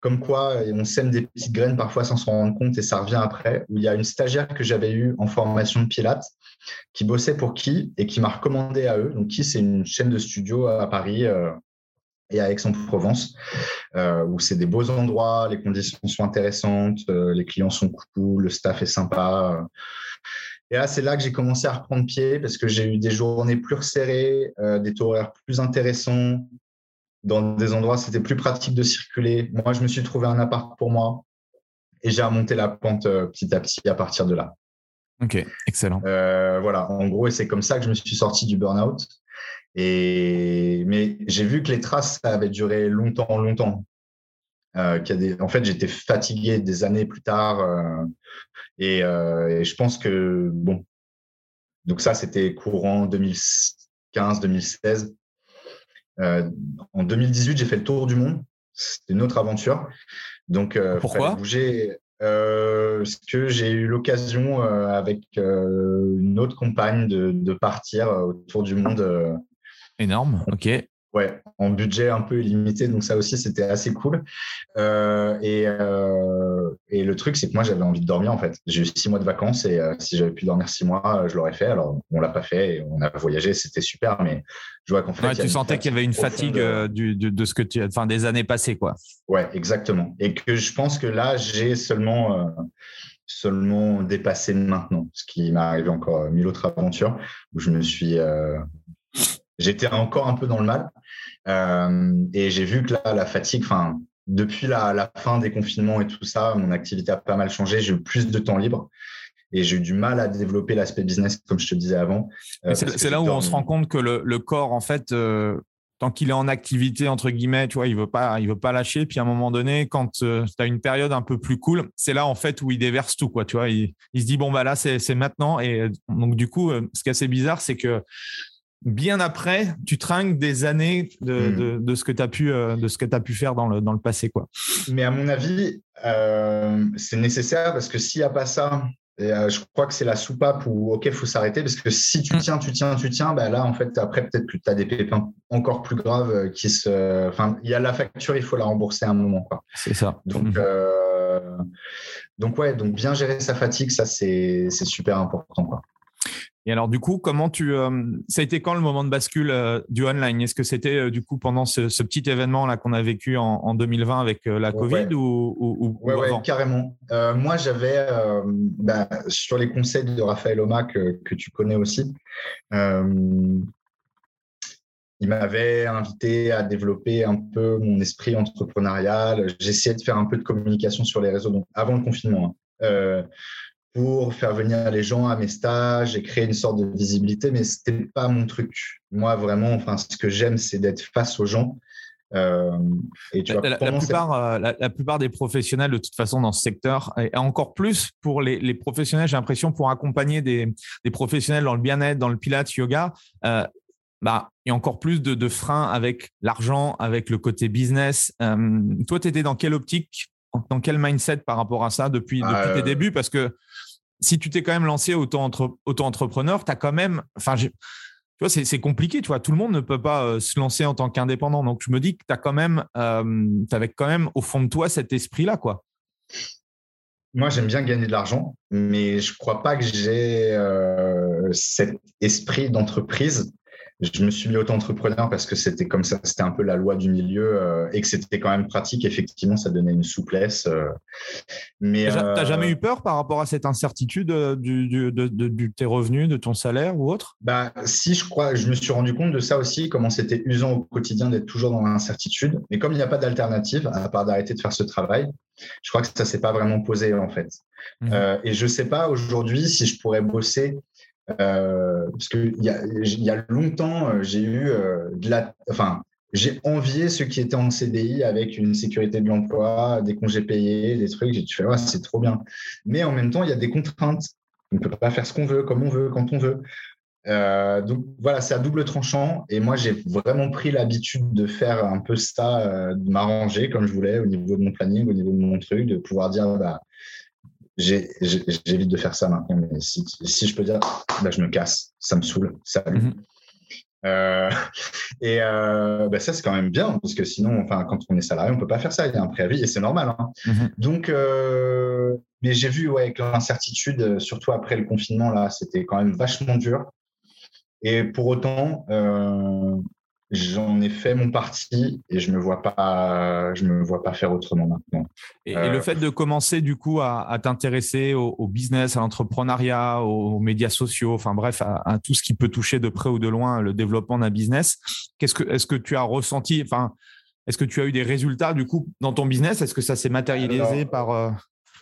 comme quoi on sème des petites graines parfois sans s'en rendre compte et ça revient après, où il y a une stagiaire que j'avais eue en formation de Pilates qui bossait pour Key et qui m'a recommandé à eux. Donc, Key, c'est une chaîne de studios à Paris et à Aix-en-Provence, euh, où c'est des beaux endroits, les conditions sont intéressantes, euh, les clients sont cool, le staff est sympa. Et là, c'est là que j'ai commencé à reprendre pied parce que j'ai eu des journées plus resserrées, euh, des taux horaires plus intéressants. Dans des endroits, c'était plus pratique de circuler. Moi, je me suis trouvé un appart pour moi et j'ai remonté la pente petit à petit à partir de là. Ok, excellent. voilà, en gros, et c'est comme ça que je me suis sorti du burn-out. Et, mais j'ai vu que les traces, ça avait duré longtemps, longtemps. Euh, des, en fait, j'étais fatigué des années plus tard. Euh, euh, et, je pense que, bon, donc ça, c'était courant 2015-2016. en 2018, j'ai fait le tour du monde. C'était une autre aventure. Donc, pourquoi? bouger parce que j'ai eu l'occasion avec une autre compagne de, de partir autour du monde Énorme, ok. Ouais, en budget un peu illimité, donc ça aussi c'était assez cool. Euh, et, euh, et, le truc, c'est que moi j'avais envie de dormir en fait. J'ai eu six mois de vacances et euh, si j'avais pu dormir six mois, je l'aurais fait. Alors on l'a pas fait, et on a voyagé, c'était super, mais je vois qu'en fait. tu sentais qu'il y avait une fatigue du, de, ce que tu, enfin des années passées quoi. Ouais, exactement. Et que je pense que là j'ai seulement seulement dépassé maintenant, ce qui m'est arrivé encore mille autres aventures où je me suis j'étais encore un peu dans le mal. Euh, et j'ai vu que là, la fatigue, enfin, depuis la, fin des confinements et tout ça, mon activité a pas mal changé. J'ai eu plus de temps libre et j'ai eu du mal à développer l'aspect business, comme je te disais avant. Euh, c'est là où on se rend compte que le, corps, en fait, euh, tant qu'il est en activité, entre guillemets, tu vois, il veut pas, il veut pas lâcher. Puis à un moment donné, quand tu as une période un peu plus cool, c'est là, en fait, où il déverse tout, quoi. Tu vois, il, il se dit, bon, bah là, c'est maintenant. Et donc, du coup, ce qui est assez bizarre, c'est que bien après, tu trinques des années de, hmm. ce que tu as pu euh, de ce que tu pu faire dans le, dans le passé quoi. Mais à mon avis, euh, c'est nécessaire parce que s'il n'y a pas ça, euh, je crois que c'est la soupape où OK, il faut s'arrêter parce que si tu hmm. tiens, tu tiens, tu tiens, bah là en fait après peut-être que tu as des pépins encore plus graves qui se enfin, il y a la facture, il faut la rembourser à un moment quoi. C'est ça. Donc hmm. donc ouais, donc bien gérer sa fatigue, ça c'est super important quoi. Et alors, du coup, comment tu. Euh, ça a été quand le moment de bascule euh, du online? Est-ce que c'était euh, du coup pendant ce, petit événement là qu'on a vécu en, 2020 avec la Covid ou, ou, ouais, carrément. moi, j'avais, bah, sur les conseils de Raphaël Oma, que, que tu connais aussi, il m'avait invité à développer un peu mon esprit entrepreneurial. J'essayais de faire un peu de communication sur les réseaux, donc avant le confinement. Hein pour faire venir les gens à mes stages et créer une sorte de visibilité, mais c'était pas mon truc. Moi, vraiment, enfin, ce que j'aime, c'est d'être face aux gens. Euh, et tu la, plupart, euh, la, plupart des professionnels, de toute façon, dans ce secteur, et encore plus pour les, professionnels, j'ai l'impression, pour accompagner des, professionnels dans le bien-être, dans le pilates, yoga, euh, bah, il y a encore plus de, freins avec l'argent, avec le côté business. toi, tu étais dans quelle optique dans quel mindset par rapport à ça depuis, depuis tes débuts? Parce que si tu t'es quand même lancé auto-entrepreneur, tu as quand même. Enfin, tu vois, c'est compliqué, tu vois. Tout le monde ne peut pas euh, se lancer en tant qu'indépendant. Donc, je me dis que tu as quand même, tu avais quand même au fond de toi cet esprit-là, quoi. Moi, j'aime bien gagner de l'argent, mais je crois pas que j'ai euh, cet esprit d'entreprise. Je me suis mis auto-entrepreneur parce que c'était comme ça, c'était un peu la loi du milieu euh, et que c'était quand même pratique. Effectivement, ça donnait une souplesse. euh, mais Tu n'as euh, jamais eu peur par rapport à cette incertitude euh, du, du- de, de- de tes revenus, de ton salaire ou autre? Bah, si je crois, je me suis rendu compte de ça aussi, comment c'était usant au quotidien d'être toujours dans l'incertitude. Mais comme il n'y a pas d'alternative, à part d'arrêter de faire ce travail, je crois que ça s'est pas vraiment posé en fait. Mhm. Euh, et je sais pas aujourd'hui si je pourrais bosser. Euh, parce que il y a, y a longtemps, euh, j'ai eu euh, de enfin, j'ai envié ceux qui étaient en CDI avec une sécurité de l'emploi, des congés payés, des trucs. J'ai fait, c'est trop bien. Mais en même temps, il y a des contraintes. On ne peut pas faire ce qu'on veut, comme on veut, quand on veut. Donc voilà, c'est à double tranchant. Et moi, j'ai vraiment pris l'habitude de faire un peu ça, de m'arranger comme je voulais au niveau de mon planning, au niveau de mon truc, de pouvoir dire, bah, j'évite de faire ça maintenant. Mais si, si je peux dire, bah, je me casse, ça me saoule, salut. Mhm. Euh, <laughs> et euh, bah, ça, c'est quand même bien, parce que sinon, enfin, quand on est salarié, on peut pas faire ça. Il y a un préavis et c'est normal. hein. Mhm. Donc, euh, mais j'ai vu ouais, que l'incertitude, surtout après le confinement, là, c'était quand même vachement dur. Et pour autant, j'en ai fait mon parti et je me vois pas, je me vois pas faire autrement maintenant. Et, et Euh, le fait de commencer du coup à, à t'intéresser au, au business, à l'entrepreneuriat, aux, aux médias sociaux, enfin bref, à, à tout ce qui peut toucher de près ou de loin le développement d'un business, qu'est-ce que est-ce que tu as ressenti, enfin, est-ce que tu as eu des résultats du coup dans ton business? Est-ce que ça s'est matérialisé Alors, par euh,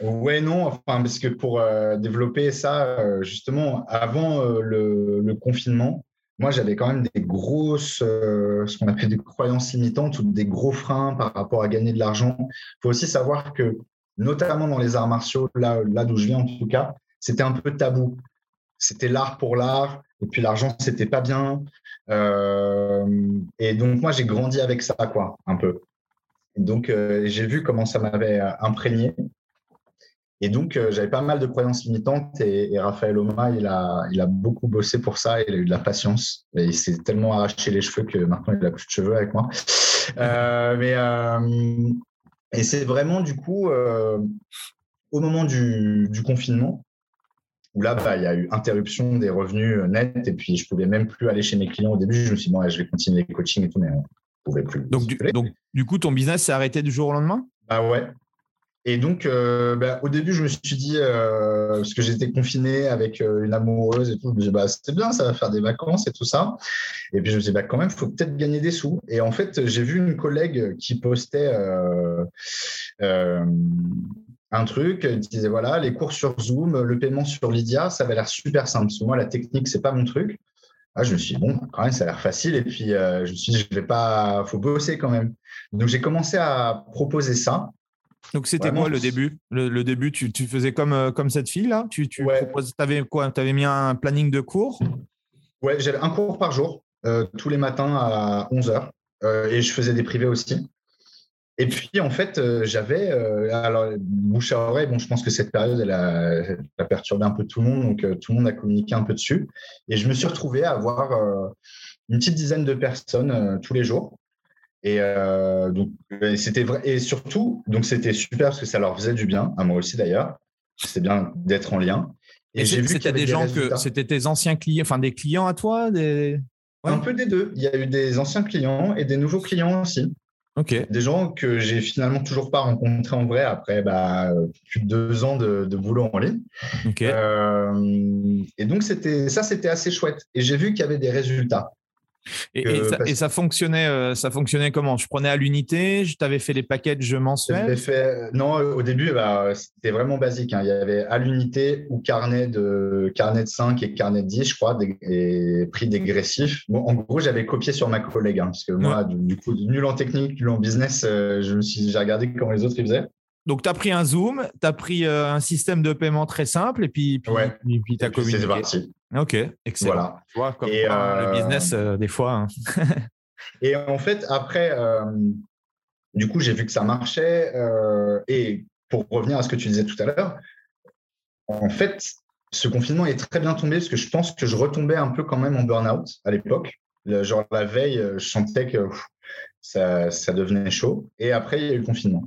Ouais, non, enfin, parce que pour euh, développer ça, euh, justement, avant le, le confinement, moi, j'avais quand même des grosses, euh, ce qu'on appelle des croyances limitantes ou des gros freins par rapport à gagner de l'argent. Il faut aussi savoir que, notamment dans les arts martiaux, là, là d'où je viens en tout cas, c'était un peu tabou. C'était l'art pour l'art, et puis l'argent, c'était pas bien. Euh, et donc, moi, j'ai grandi avec ça, quoi, un peu. Donc, euh, j'ai vu comment ça m'avait imprégné. Et donc, euh, j'avais pas mal de croyances limitantes et, et Raphaël Oma, il a, il a beaucoup bossé pour ça. Il a eu de la patience. Et il s'est tellement arraché les cheveux que maintenant, il a plus de cheveux avec moi. Euh, mais, euh, et c'est vraiment, du coup, au moment du, du confinement, où là, bah, il y a eu interruption des revenus nets et puis je pouvais même plus aller chez mes clients. Au début, je me suis dit, bon, ouais, je vais continuer les coachings et tout, mais on pouvait plus. donc du, donc du coup ton business s'est arrêté du jour au lendemain? Bah ouais. Et donc, euh, bah, au début, je me suis dit, euh, parce que j'étais confiné avec euh, une amoureuse et tout, je me suis dit, bah, c'est bien, ça va faire des vacances et tout ça. Et puis, je me suis dit, bah, quand même, il faut peut-être gagner des sous. Et en fait, j'ai vu une collègue qui postait un truc, elle disait, voilà, les cours sur Zoom, le paiement sur Lydia, ça avait l'air super simple. Moi, la technique, c'est pas mon truc. Ah, je me suis dit, bon, quand même, ça a l'air facile. Et puis, je me suis dit, je vais pas, faut bosser quand même. Donc, j'ai commencé à proposer ça. Donc c'était quoi le début? Le, le début, tu, tu faisais comme, euh, comme cette fille là? Tu, tu Ouais. proposes- avais quoi? Tu avais mis un planning de cours? Ouais, j'avais un cours par jour, euh, tous les matins à 11h. et je faisais des privés aussi. Et puis, en fait, euh, j'avais, euh, alors, bouche à oreille, bon, je pense que cette période, elle a, elle a perturbé un peu tout le monde, donc euh, tout le monde a communiqué un peu dessus. Et je me suis retrouvé à avoir euh, une petite dizaine de personnes euh, tous les jours. Et euh, donc, c'était vrai. Et surtout, donc c'était super parce que ça leur faisait du bien, à moi aussi d'ailleurs. C'est bien d'être en lien. Et, j'ai vu qu'il y c'était avait des gens que c'était tes anciens clients, enfin des clients à toi des... Ouais. Un peu des deux. Il y a eu des anciens clients et des nouveaux clients aussi. Des gens que j'ai finalement toujours pas rencontrés en vrai après bah, plus de deux ans de, de boulot en ligne. Euh, et donc, c'était ça, c'était assez chouette. Et j'ai vu qu'il y avait des résultats. Et, que- et ça, parce- et ça fonctionnait, euh, ça fonctionnait comment? Je prenais à l'unité, je t'avais fait les packages mensuels? fait, non, au début, bah, c'était vraiment basique. hein. Il y avait à l'unité ou carnet de, carnet de 5 et carnet de 10, je crois, des, et prix dégressif. Bon, en gros, j'avais copié sur ma collègue, hein, parce que moi, du, du coup, nul en technique, nul en business, euh, je me suis, j'ai regardé comment les autres ils faisaient. Donc tu as pris un Zoom, tu as pris euh, un système de paiement très simple et puis, puis, Ouais. puis, puis tu as puis, c'est communiqué. parti. Ok, excellent. Voilà. Tu vois, comme Et, quoi, le euh, business, euh, des fois. hein. <laughs> Et en fait, après, euh, Du coup, j'ai vu que ça marchait. et pour revenir à ce que tu disais tout à l'heure, en fait, ce confinement est très bien tombé parce que je pense que je retombais un peu quand même en burn-out à l'époque. Genre la veille, je sentais que ça, ça, devenait chaud. Et après, il y a eu le confinement.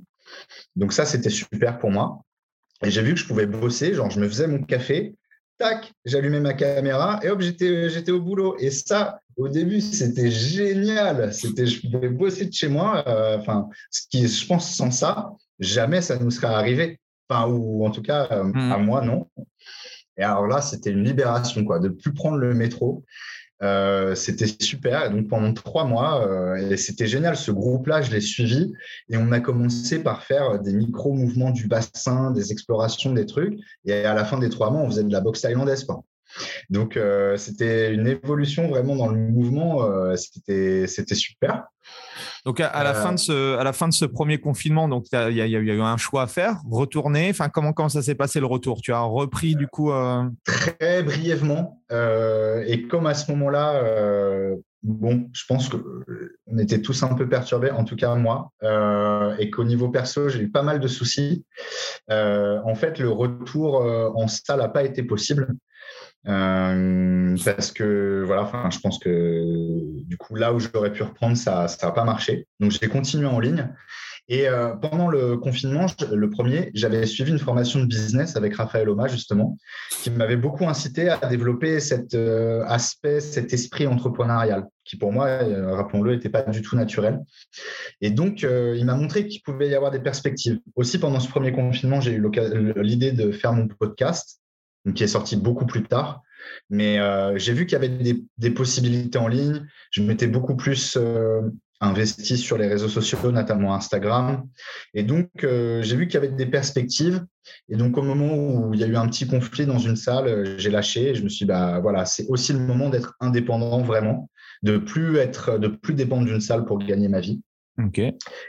Donc ça, c'était super pour moi. Et j'ai vu que je pouvais bosser. Genre, je me faisais mon café, tac, j'allumais ma caméra et hop, j'étais, au boulot. Et ça, au début, c'était génial. C'était, je pouvais bosser de chez moi. Euh, enfin, ce qui, je pense, sans ça, jamais ça nous serait arrivé. Enfin, ou en tout cas, euh, mmh. à moi, non. Et alors là, c'était une libération, quoi, de plus prendre le métro. Euh, c'était super. Et donc pendant trois mois, euh, et c'était génial. Ce groupe-là, je l'ai suivi et on a commencé par faire des micro-mouvements du bassin, des explorations, des trucs. Et à la fin des trois mois, on faisait de la boxe thaïlandaise. Quoi. Donc euh, c'était une évolution vraiment dans le mouvement. c'était c'était super. Donc à, la fin de ce, à la fin de ce premier confinement, donc il y, a eu un choix à faire, retourner. Enfin, comment comment ça s'est passé le retour? Tu as repris du coup euh Très brièvement. Euh, et comme à ce moment-là, euh, bon, je pense qu'on était tous un peu perturbés, en tout cas moi, et qu'au niveau perso, j'ai eu pas mal de soucis. en fait, le retour en salle n'a pas été possible. Euh, parce que voilà, enfin, je pense que du coup, là où j'aurais pu reprendre, ça n'a pas marché. Donc, j'ai continué en ligne. Et euh, pendant le confinement, le premier, j'avais suivi une formation de business avec Raphaël Oma, justement, qui m'avait beaucoup incité à développer cet euh, aspect, cet esprit entrepreneurial, qui pour moi, rappelons-le, n'était pas du tout naturel. Et donc, il m'a montré qu'il pouvait y avoir des perspectives. Aussi, pendant ce premier confinement, j'ai eu l'idée de faire mon podcast qui est sorti beaucoup plus tard. Mais euh, j'ai vu qu'il y avait des, possibilités en ligne. Je m'étais beaucoup plus euh, investi sur les réseaux sociaux, notamment Instagram. Et donc, euh, j'ai vu qu'il y avait des perspectives. Et donc, au moment où il y a eu un petit conflit dans une salle, j'ai lâché. Et je me suis dit, bah, voilà, c'est aussi le moment d'être indépendant vraiment, de plus être, de plus dépendre d'une salle pour gagner ma vie. Ok.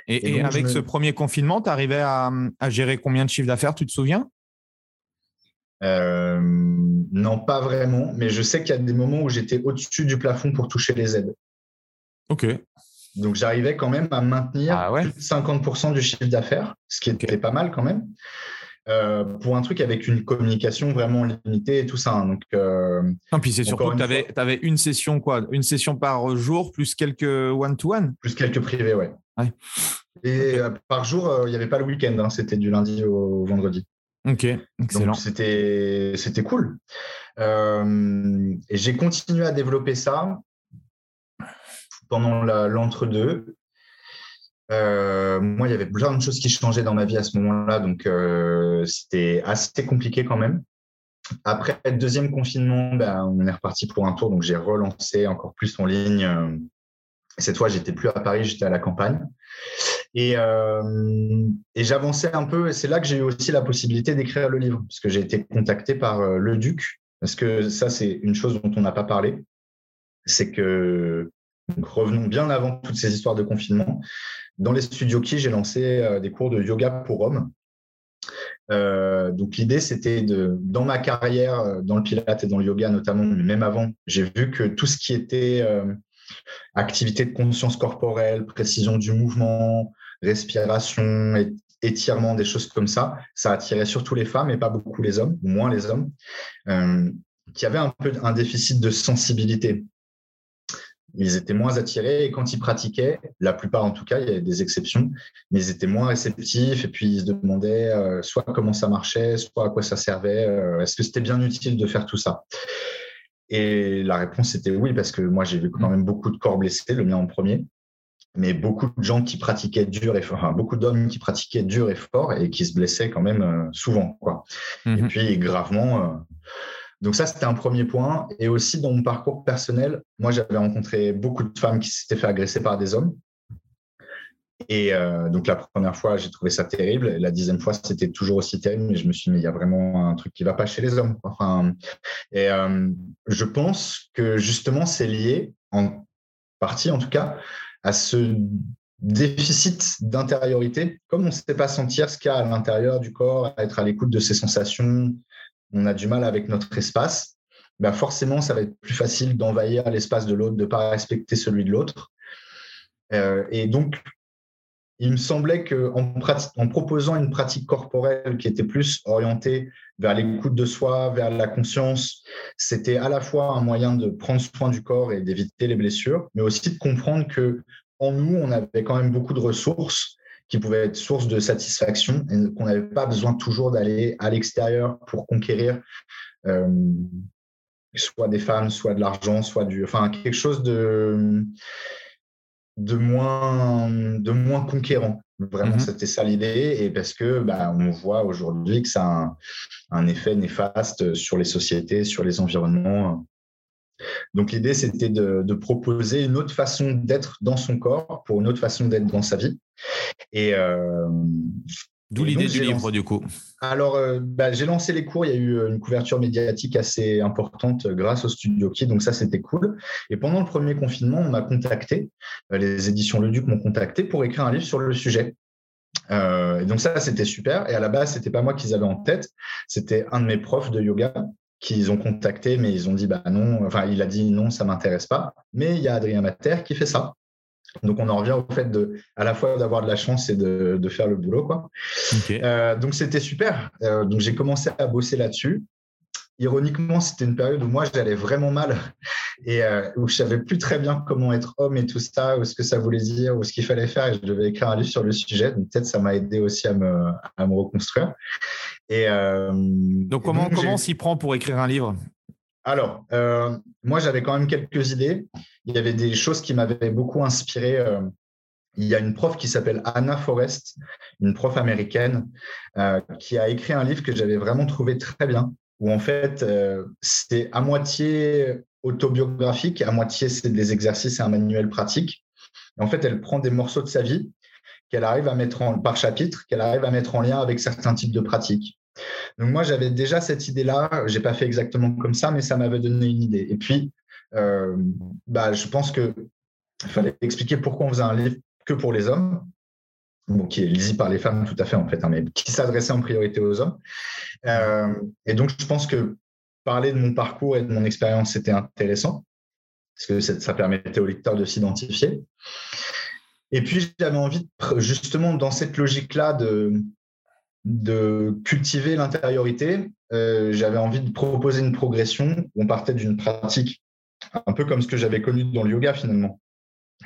Et, avec ce premier confinement, tu arrivais à, à gérer combien de chiffres d'affaires, tu te souviens? Euh, non, pas vraiment, mais je sais qu'il y a des moments où j'étais au-dessus du plafond pour toucher les aides. Ok. Donc j'arrivais quand même à maintenir 50% ah du chiffre d'affaires, ce qui était pas mal quand même. Euh, pour un truc avec une communication vraiment limitée et tout ça. Hein. Donc, euh, non, puis c'est surtout que tu avais, une session quoi Une session par jour plus quelques one-to-one Plus quelques privés, ouais. Et par jour, il n'y avait pas le week-end, hein. c'était du lundi au vendredi. Ok, excellent. C'était, c'était cool. Euh, et j'ai continué à développer ça pendant l'entre-deux. Euh, moi, il y avait plein de choses qui changeaient dans ma vie à ce moment-là, donc euh, c'était assez compliqué quand même. Après le deuxième confinement, ben, on est reparti pour un tour, donc j'ai relancé encore plus en ligne. Cette fois, j'étais plus à Paris, j'étais à la campagne. Euh, et, j'avançais un peu, et c'est là que j'ai eu aussi la possibilité d'écrire le livre, parce que j'ai été contacté par euh, le Duc, parce que ça, c'est une chose dont on n'a pas parlé, c'est que, revenons bien avant toutes ces histoires de confinement, dans les studios qui j'ai lancé euh, des cours de yoga pour hommes. donc l'idée, c'était de, dans ma carrière, dans le pilate et dans le yoga notamment, mais même avant, j'ai vu que tout ce qui était activité de conscience corporelle, précision du mouvement, respiration, étirement, des choses comme ça. Ça attirait surtout les femmes et pas beaucoup les hommes, moins les hommes, euh, qui avaient un peu un déficit de sensibilité. Ils étaient moins attirés et quand ils pratiquaient, la plupart en tout cas, il y avait des exceptions, mais ils étaient moins réceptifs et puis ils se demandaient euh, soit comment ça marchait, soit à quoi ça servait, euh, est-ce que c'était bien utile de faire tout ça? Et la réponse était oui, parce que moi j'ai vu quand même beaucoup de corps blessés, le mien en premier mais beaucoup de gens qui pratiquaient dur et fort, beaucoup d'hommes qui pratiquaient dur et fort et qui se blessaient quand même euh, souvent, quoi. Et mhm. puis gravement. Euh. Donc ça, c'était un premier point. Et aussi dans mon parcours personnel, moi, j'avais rencontré beaucoup de femmes qui s'étaient fait agresser par des hommes. Et euh, donc la première fois, j'ai trouvé ça terrible. La dixième fois, c'était toujours aussi terrible. Mais je me suis dit, mais il y a vraiment un truc qui va pas chez les hommes. Enfin, et je pense que justement, c'est lié en partie, en tout cas, à ce déficit d'intériorité, comme on ne sait pas sentir ce qu'il y a à l'intérieur du corps, être à l'écoute de ses sensations, on a du mal avec notre espace, bah forcément, ça va être plus facile d'envahir l'espace de l'autre, de ne pas respecter celui de l'autre. Euh, et donc, il me semblait qu'en en proposant une pratique corporelle qui était plus orientée vers l'écoute de soi, vers la conscience, c'était à la fois un moyen de prendre soin du corps et d'éviter les blessures, mais aussi de comprendre que en nous, on avait quand même beaucoup de ressources qui pouvaient être source de satisfaction et qu'on n'avait pas besoin toujours d'aller à l'extérieur pour conquérir euh, soit des femmes, soit de l'argent, soit du, enfin quelque chose de de moins, de moins conquérant. Vraiment, mhm. c'était ça l'idée. Et parce que bah, on voit aujourd'hui que ça a un, effet néfaste sur les sociétés, sur les environnements. Donc l'idée, c'était de, proposer une autre façon d'être dans son corps pour une autre façon d'être dans sa vie. Et, euh, D'où l'idée du livre, du coup. Alors, euh, bah, j'ai lancé les cours. Il y a eu euh, une couverture médiatique assez importante euh, grâce au Studio Key. Donc, ça, c'était cool. Et pendant le premier confinement, on m'a contacté. les éditions Le Duc m'ont contacté pour écrire un livre sur le sujet. et donc, ça, c'était super. Et à la base, c'était pas moi qu'ils avaient en tête. C'était un de mes profs de yoga qu'ils ont contacté, mais ils ont dit bah non. Enfin, il a dit non, ça m'intéresse pas. Mais il y a Adrien Mater qui fait ça. Donc, on en revient au fait de, à la fois d'avoir de la chance et de, de faire le boulot. Quoi. Euh, donc, c'était super. Euh, donc, j'ai commencé à bosser là-dessus. Ironiquement, c'était une période où moi, j'allais vraiment mal <laughs> et euh, où je savais plus très bien comment être homme et tout ça, ou ce que ça voulait dire, ou ce qu'il fallait faire. Et je devais écrire un livre sur le sujet. Donc, peut-être ça m'a aidé aussi à me, à me reconstruire. Et, donc, comment, comment on s'y prend pour écrire un livre? Alors, euh, moi, j'avais quand même quelques idées. Il y avait des choses qui m'avaient beaucoup inspiré. Euh, il y a une prof qui s'appelle Anna Forrest, une prof américaine, euh, qui a écrit un livre que j'avais vraiment trouvé très bien, où en fait, c'est à moitié autobiographique, à moitié c'est des exercices et un manuel pratique. en fait, elle prend des morceaux de sa vie qu'elle arrive à mettre en, par chapitre, qu'elle arrive à mettre en lien avec certains types de pratiques. Donc moi, j'avais déjà cette idée-là. J'ai pas fait exactement comme ça, mais ça m'avait donné une idée. Et puis, euh, bah, je pense que fallait expliquer pourquoi on faisait un livre que pour les hommes, qui est lisible par les femmes tout à fait en fait, hein, mais qui s'adressait en priorité aux hommes. Euh, et donc, je pense que parler de mon parcours et de mon expérience, c'était intéressant, parce que ça permettait aux lecteurs de s'identifier. Et puis, j'avais envie, justement, dans cette logique-là de, de cultiver l'intériorité, euh, j'avais envie de proposer une progression. On partait d'une pratique un peu comme ce que j'avais connu dans le yoga finalement.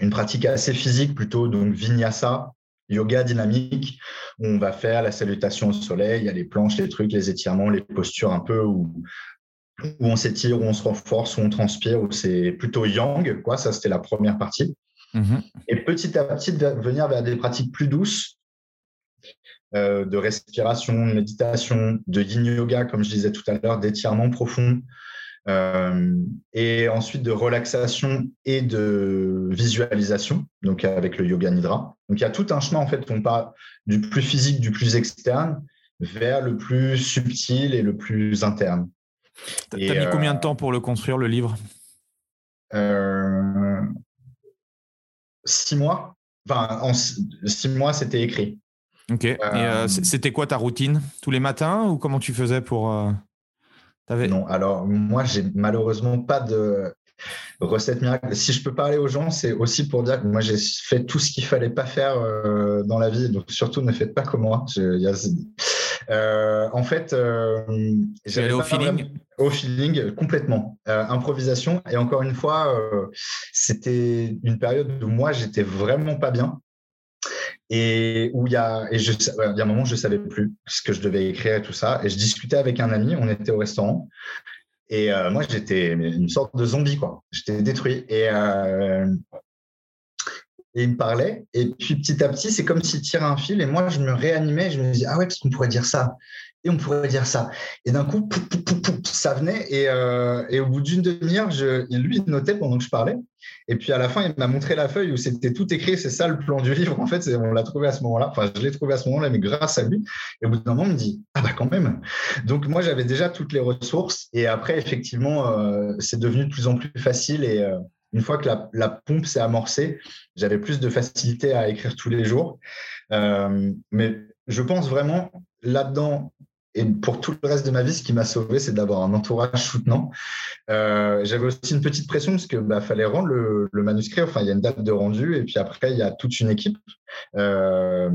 Une pratique assez physique plutôt, donc vinyasa, yoga dynamique, où on va faire la salutation au soleil, il y a les planches, les trucs, les étirements, les postures un peu où, où on s'étire, où on se renforce, où on transpire, où c'est plutôt yang, quoi. Ça, c'était la première partie. Mm-hmm. Et petit à petit, venir vers des pratiques plus douces, euh, de respiration, de méditation, de yin yoga, comme je disais tout à l'heure, d'étirement profond, euh, et ensuite de relaxation et de visualisation, donc avec le yoga nidra. Donc il y a tout un chemin en fait, on part du plus physique, du plus externe, vers le plus subtil et le plus interne. T'as mis combien de euh, temps pour le construire, le livre? Six mois. Enfin, en six mois, c'était écrit. Ok. Et euh, euh, c'était quoi ta routine? Tous les matins ou comment tu faisais pour. Euh, non, alors moi, j'ai malheureusement pas de recette miracle. Si je peux parler aux gens, c'est aussi pour dire que moi, j'ai fait tout ce qu'il fallait pas faire dans la vie. Donc, surtout, ne faites pas comme moi. en fait, j'allais au feeling? Au feeling, complètement. improvisation. Et encore une fois, c'était une période où moi, j'étais vraiment pas bien et où il y a il y a un moment je savais plus ce que je devais écrire et tout ça. Et je discutais avec un ami on était au restaurant. Et euh, moi j'étais une sorte de zombie quoi. J'étais détruit. Et, euh, et il me parlait. Et puis petit à petit c'est comme s'il tirait un fil. Et moi je me réanimais. Je me disais ah ouais parce qu'on pourrait dire ça et on pourrait dire ça. Et d'un coup, ça venait. Et, euh, et au bout d'une demi-heure, lui, il notait pendant que je parlais. Et puis à la fin, il m'a montré la feuille où c'était tout écrit. C'est ça le plan du livre. En fait, on l'a trouvé à ce moment-là. Enfin, je l'ai trouvé à ce moment-là, mais grâce à lui. Et au bout d'un moment, il me dit Ah, bah quand même. Donc, moi, j'avais déjà toutes les ressources. Et après, effectivement, euh, c'est devenu de plus en plus facile. Et euh, une fois que la, la pompe s'est amorcée, j'avais plus de facilité à écrire tous les jours. mais je pense vraiment là-dedans, et pour tout le reste de ma vie, ce qui m'a sauvé, c'est d'avoir un entourage soutenant. Euh, j'avais aussi une petite pression parce que bah, fallait rendre le, manuscrit. Enfin, il y a une date de rendu et puis après, il y a toute une équipe. Euh,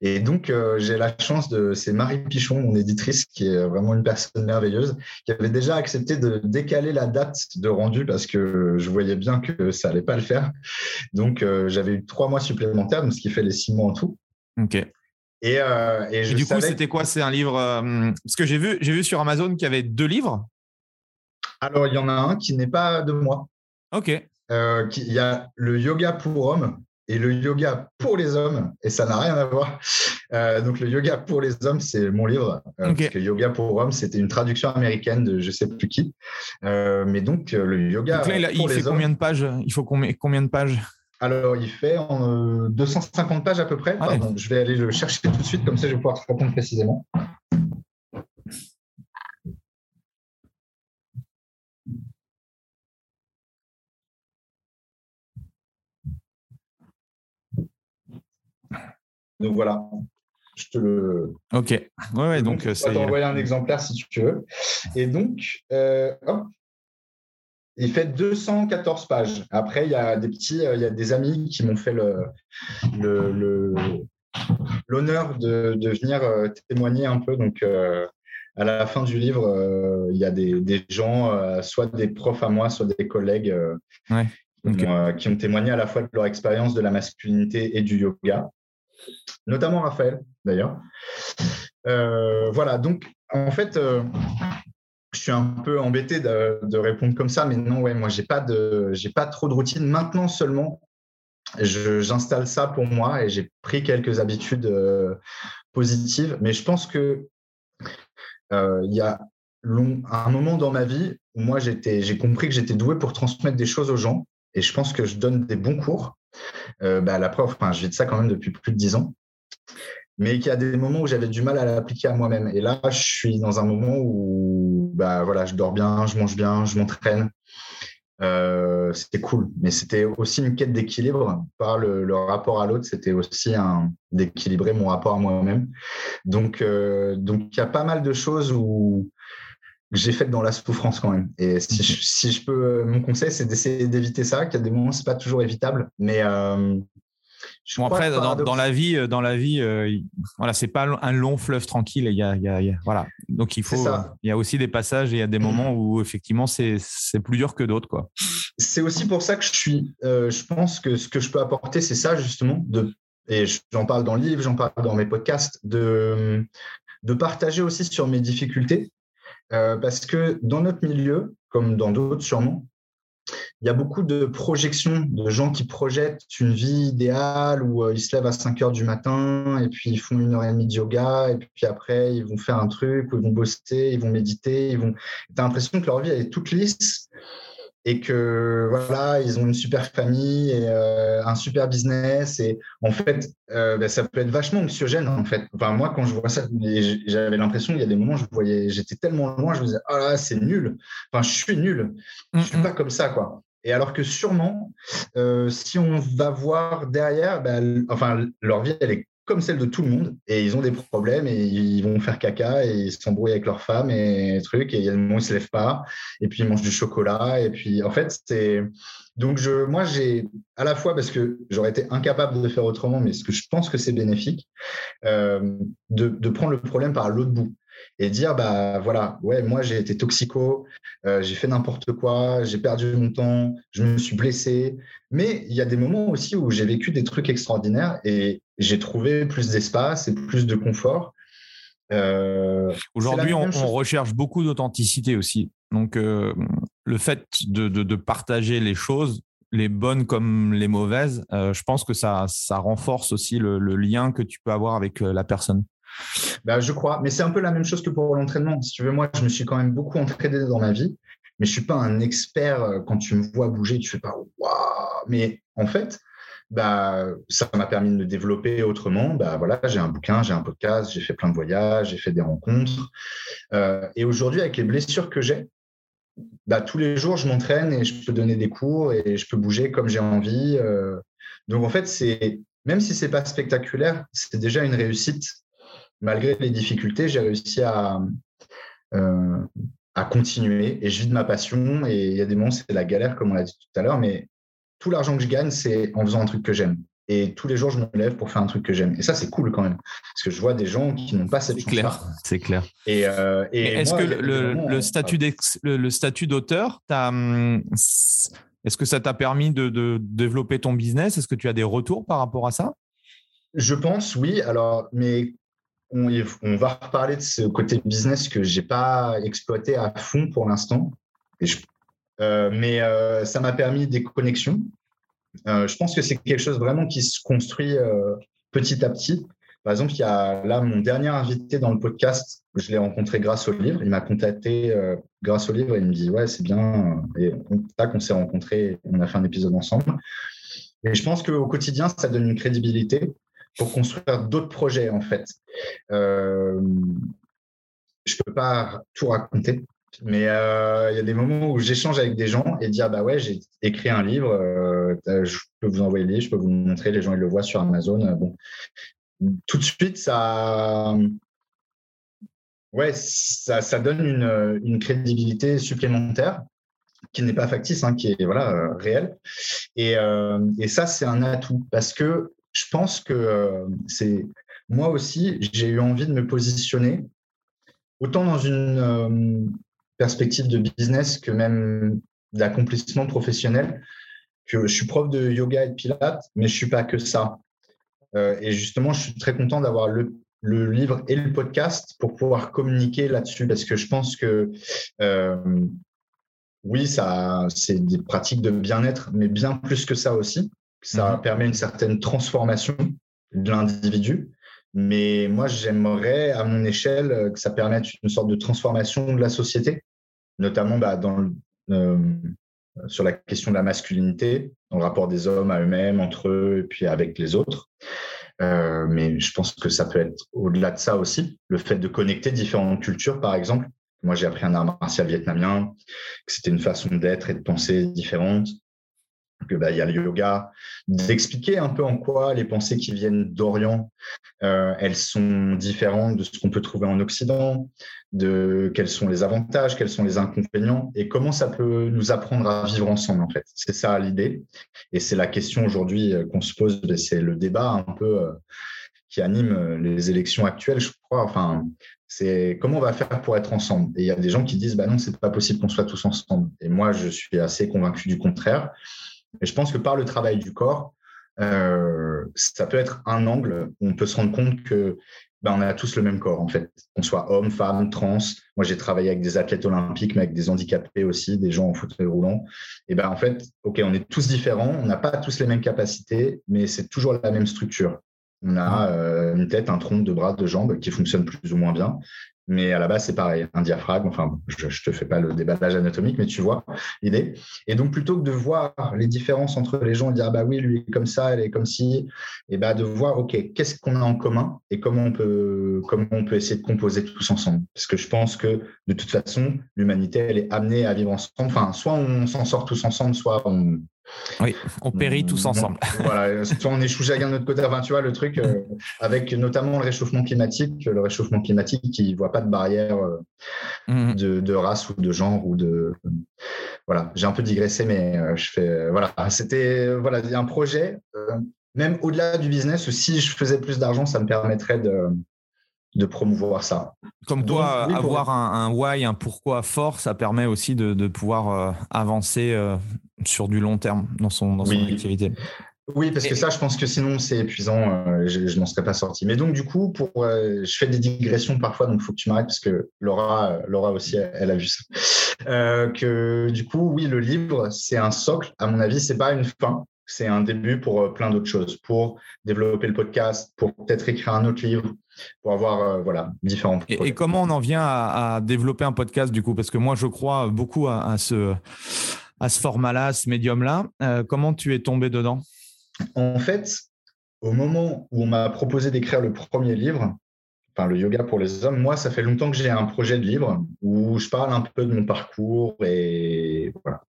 et donc, euh, j'ai la chance de. C'est Marie Pichon, mon éditrice, qui est vraiment une personne merveilleuse, qui avait déjà accepté de décaler la date de rendu parce que je voyais bien que ça allait pas le faire. Donc, j'avais eu trois mois supplémentaires, donc ce qui fait les six mois en tout. Ok. Euh, et, du coup, c'était quoi? C'est un livre euh, Parce que j'ai vu, j'ai vu sur Amazon qu'il y avait deux livres. Alors, il y en a un qui n'est pas de moi. Ok. Euh, il y a le yoga pour hommes et le yoga pour les hommes, et ça n'a rien à voir. donc, le yoga pour les hommes, c'est mon livre. Parce que yoga pour hommes, c'était une traduction américaine de je sais plus qui. mais donc, le yoga. Donc là, il, fait combien de pages? Il faut combien, combien de pages? Alors, il fait en 250 euh, pages à peu près. Ah je vais aller le chercher tout de suite, comme ça je vais pouvoir te répondre précisément. Donc voilà, je te le. Ok. Ouais, ouais donc, donc c'est. t'envoyer un exemplaire si tu veux. Et donc, euh, hop, il fait 214 pages. Après, il y a des petits, euh, il y a des amis qui m'ont fait le, l'honneur de, venir euh, témoigner un peu. Donc, euh, à la fin du livre, il y a des, gens, soit des profs à moi, soit des collègues, qui, ont, témoigné à la fois de leur expérience de la masculinité et du yoga, notamment Raphaël d'ailleurs. voilà, donc en fait, je suis un peu embêté de, répondre comme ça, mais non, ouais, moi, j'ai pas pas trop de routine. Maintenant seulement, j'installe ça pour moi et j'ai pris quelques habitudes euh, positives. Mais je pense que euh, il y a un moment dans ma vie où moi, j'ai compris que j'étais doué pour transmettre des choses aux gens. Et je pense que je donne des bons cours. Euh, bah, la preuve, enfin, je vis de ça quand même depuis plus de dix ans mais qu'il y a des moments où j'avais du mal à l'appliquer à moi-même. Et là, je suis dans un moment où bah, voilà, je dors bien, je mange bien, je m'entraîne. Euh, c'était cool, mais c'était aussi une quête d'équilibre par le, rapport à l'autre. C'était aussi un d'équilibrer mon rapport à moi-même. Donc, euh, donc il y a pas mal de choses où j'ai fait dans la souffrance quand même. Et si je, si je peux, mon conseil, c'est d'essayer d'éviter ça. Qu'il y a des moments, c'est pas toujours évitable, mais euh, Après, dans, la vie, euh, dans la vie, euh, voilà, c'est pas un long fleuve tranquille. Il y a, il y a, voilà. Donc il faut, il y a aussi des passages et il y a des moments où effectivement c'est, plus dur que d'autres, quoi. C'est aussi pour ça que je suis. Euh, je pense que ce que je peux apporter, c'est ça justement. De, et j'en parle dans le livre, j'en parle dans mes podcasts, de, de partager aussi sur mes difficultés, parce que dans notre milieu, comme dans d'autres sûrement, il y a beaucoup de projections de gens qui projettent une vie idéale où euh, ils se lèvent à 5 heures du matin et puis ils font une heure et demie de yoga et puis après ils vont faire un truc où ils vont bosser, ils vont méditer, ils vont. as l'impression que leur vie est toute lisse et que voilà, ils ont une super famille et euh, un super business. Et en fait, euh, ben, ça peut être vachement anxiogène. En fait, enfin, moi, quand je vois ça, j'avais l'impression, il y a des moments, je voyais, j'étais tellement loin, je me disais, ah là, c'est nul. Enfin, je suis nul. Je suis pas comme ça, quoi. Et alors que sûrement, euh, si on va voir derrière, ben, enfin, leur vie, elle est comme celle de tout le monde et ils ont des problèmes et ils vont faire caca et ils s'embrouillent avec leur femme et trucs et il y a se lèvent pas et puis ils mangent du chocolat et puis en fait c'est donc je moi j'ai à la fois parce que j'aurais été incapable de faire autrement mais ce que je pense que c'est bénéfique euh, de, de prendre le problème par l'autre bout et dire bah voilà ouais moi j'ai été toxico euh, j'ai fait n'importe quoi j'ai perdu mon temps je me suis blessé. Mais il y a des moments aussi où j'ai vécu des trucs extraordinaires et j'ai trouvé plus d'espace et plus de confort. Euh, aujourd'hui on, recherche beaucoup d'authenticité aussi. Donc euh, le fait de, de, partager les choses les bonnes comme les mauvaises, je pense que ça, ça renforce aussi le, le, lien que tu peux avoir avec la personne. Bah, je crois, mais c'est un peu la même chose que pour l'entraînement. Si tu veux, moi, je me suis quand même beaucoup entraîné dans ma vie, mais je suis pas un expert. Euh, quand tu me vois bouger, tu fais pas waouh. Mais en fait, bah, ça m'a permis de me développer autrement. Bah, voilà, j'ai un bouquin, j'ai un podcast, j'ai fait plein de voyages, j'ai fait des rencontres. Euh, et aujourd'hui, avec les blessures que j'ai, bah, tous les jours, je m'entraîne et je peux donner des cours et je peux bouger comme j'ai envie. Euh. Donc, en fait, c'est même si c'est pas spectaculaire, c'est déjà une réussite malgré les difficultés, j'ai réussi à, à continuer et je vis de ma passion. Et il y a des moments, c'est la galère, comme on l'a dit tout à l'heure, mais tout l'argent que je gagne, c'est en faisant un truc que j'aime. Et tous les jours, je me lève pour faire un truc que j'aime. Et ça, c'est cool quand même. Parce que je vois des gens qui n'ont pas cette chance. clair, c'est clair. Et, euh, est-ce que le, le, statut le, statut d'auteur, hum, est-ce que ça t'a permis de, de, développer ton business? Est-ce que tu as des retours par rapport à ça? Je pense, oui. Alors, mais on, on, va reparler de ce côté business que j'ai pas exploité à fond pour l'instant. Euh, mais euh, ça m'a permis des connexions euh, je pense que c'est quelque chose vraiment qui se construit petit à petit. Par exemple, il y a là mon dernier invité dans le podcast, je l'ai rencontré grâce au livre. Il m'a contacté grâce au livre et il me dit Ouais, c'est bien. Et là qu'on s'est rencontrés, on a fait un épisode ensemble. Et je pense qu'au quotidien, ça donne une crédibilité pour construire d'autres projets, en fait. je ne peux pas tout raconter, mais euh, il y a des moments où j'échange avec des gens et dire bah ouais, j'ai écrit un livre, euh, je peux vous envoyer le livre, je peux vous le montrer, les gens ils le voient sur Amazon. Euh, bon, tout de suite ça, ouais, ça, donne une, crédibilité supplémentaire qui n'est pas factice, hein, qui est voilà réelle. Et, et ça c'est un atout parce que je pense que c'est moi aussi j'ai eu envie de me positionner autant dans une perspective de business que même d'accomplissement professionnel. Que je suis prof de yoga et de pilates, mais je suis pas que ça. Euh, et justement, je suis très content d'avoir le, livre et le podcast pour pouvoir communiquer là-dessus, parce que je pense que euh, oui, ça, c'est des pratiques de bien-être, mais bien plus que ça aussi. Ça mhm. permet une certaine transformation de l'individu. Mais moi, j'aimerais, à mon échelle, que ça permette une sorte de transformation de la société, notamment bah, dans euh, sur la question de la masculinité, dans le rapport des hommes à eux-mêmes, entre eux, et puis avec les autres. Euh, mais je pense que ça peut être au-delà de ça aussi, le fait de connecter différentes cultures, par exemple. Moi, j'ai appris un art martial vietnamien, que c'était une façon d'être et de penser différente que bah, il y a le yoga, d'expliquer un peu en quoi les pensées qui viennent d'Orient, euh, elles sont différentes de ce qu'on peut trouver en Occident, de quels sont les avantages, quels sont les inconvénients et comment ça peut nous apprendre à vivre ensemble en fait. C'est ça l'idée et c'est la question aujourd'hui euh, qu'on se pose, c'est le débat un peu euh, qui anime les élections actuelles, je crois. Enfin, c'est comment on va faire pour être ensemble. Et il y a des gens qui disent bah non, c'est pas possible qu'on soit tous ensemble. Et moi, je suis assez convaincu du contraire. Et je pense que par le travail du corps, euh, ça peut être un angle où on peut se rendre compte que ben, a tous le même corps, en fait. Qu'on soit homme, femme, trans. Moi, j'ai travaillé avec des athlètes olympiques, mais avec des handicapés aussi, des gens en fauteuil roulant. Et ben, en fait, OK, on est tous différents, on n'a pas tous les mêmes capacités, mais c'est toujours la même structure. On a euh, une tête, un tronc, deux bras, deux jambes qui fonctionnent plus ou moins bien. Mais à la base, c'est pareil, un diaphragme. Enfin, je ne te fais pas le déballage anatomique, mais tu vois l'idée. Et donc, plutôt que de voir les différences entre les gens et dire, ah bah oui, lui est comme ça, elle est comme ci, et bah de voir, OK, qu'est-ce qu'on a en commun et comment on, peut, comment on peut essayer de composer tous ensemble? Parce que je pense que de toute façon, l'humanité, elle est amenée à vivre ensemble. Enfin, soit on s'en sort tous ensemble, soit on, oui, on périt tous ensemble. voilà, <laughs> soit on échoue chacun de notre côté. Enfin, tu vois, le truc, euh, avec notamment le réchauffement climatique, le réchauffement climatique qui ne voit pas de barrière euh, mhm. de, race ou de genre ou de. Voilà, j'ai un peu digressé, mais euh, je fais. voilà, c'était voilà, un projet, même au-delà du business, si je faisais plus d'argent, ça me permettrait de, de promouvoir ça. Comme quoi, avoir un, why, un pourquoi fort, ça permet aussi de, pouvoir avancer sur du long terme dans son, dans son activité. Oui, parce que ça, je pense que sinon, c'est épuisant. Euh, je, je n'en serais pas sorti. Mais donc, du coup, pour, euh, je fais des digressions parfois, donc il faut que tu m'arrêtes parce que Laura, euh, Laura aussi, elle, a vu ça. que du coup, oui, le livre, c'est un socle. À mon avis, c'est pas une fin. C'est un début pour plein d'autres choses, pour développer le podcast, pour peut-être écrire un autre livre, pour avoir voilà différents. Et, et, comment on en vient à, développer un podcast du coup? Parce que moi, je crois beaucoup à, à ce à ce format-là, ce médium-là. Euh, comment tu es tombé dedans? En fait, au moment où on m'a proposé d'écrire le premier livre, enfin le yoga pour les hommes, moi, ça fait longtemps que j'ai un projet de livre où je parle un peu de mon parcours et voilà.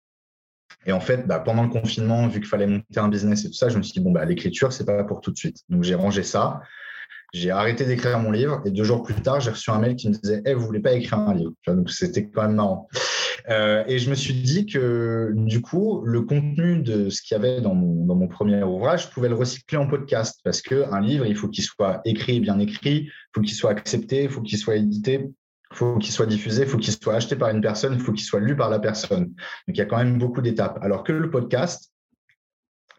Et en fait, bah, pendant le confinement, vu qu'il fallait monter un business et tout ça, je me suis dit, bon, bah, l'écriture, c'est pas pour tout de suite. Donc, j'ai rangé ça. J'ai arrêté d'écrire mon livre et deux jours plus tard, j'ai reçu un mail qui me disait hey, Vous voulez pas écrire un livre? Donc, c'était quand même marrant. Euh, et je me suis dit que du coup, le contenu de ce qu'il y avait dans mon, premier ouvrage, je pouvais le recycler en podcast parce qu'un livre, il faut qu'il soit écrit, bien écrit, il faut qu'il soit accepté, il faut qu'il soit édité, il faut qu'il soit diffusé, il faut qu'il soit acheté par une personne, il faut qu'il soit lu par la personne. Donc, il y a quand même beaucoup d'étapes. Alors que le podcast,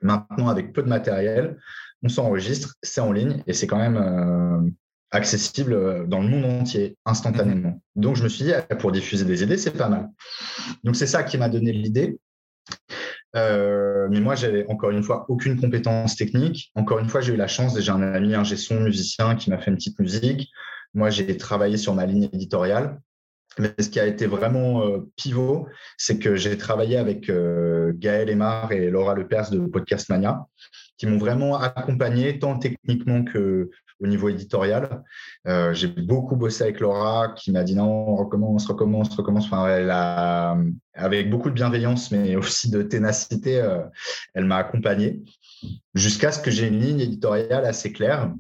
maintenant, avec peu de matériel, on s'enregistre, c'est en ligne et c'est quand même euh, accessible euh, dans le monde entier instantanément. Mhm. Donc je me suis dit, ah, pour diffuser des idées, c'est pas mal. Donc c'est ça qui m'a donné l'idée. Euh, mais moi, j'avais encore une fois aucune compétence technique. Encore une fois, j'ai eu la chance, j'ai un ami, un son musicien qui m'a fait une petite musique. Moi, j'ai travaillé sur ma ligne éditoriale. Mais ce qui a été vraiment pivot, c'est que j'ai travaillé avec Gaël Aymar et Laura Lepers de Podcast Mania qui m'ont vraiment accompagné tant techniquement que au niveau éditorial. Euh, j'ai beaucoup bossé avec Laura qui m'a dit non, recommence, recommence, recommence. Enfin, avec beaucoup de bienveillance, mais <laughs> aussi de ténacité, euh, elle m'a accompagné jusqu'à ce que j'ai une ligne éditoriale assez claire.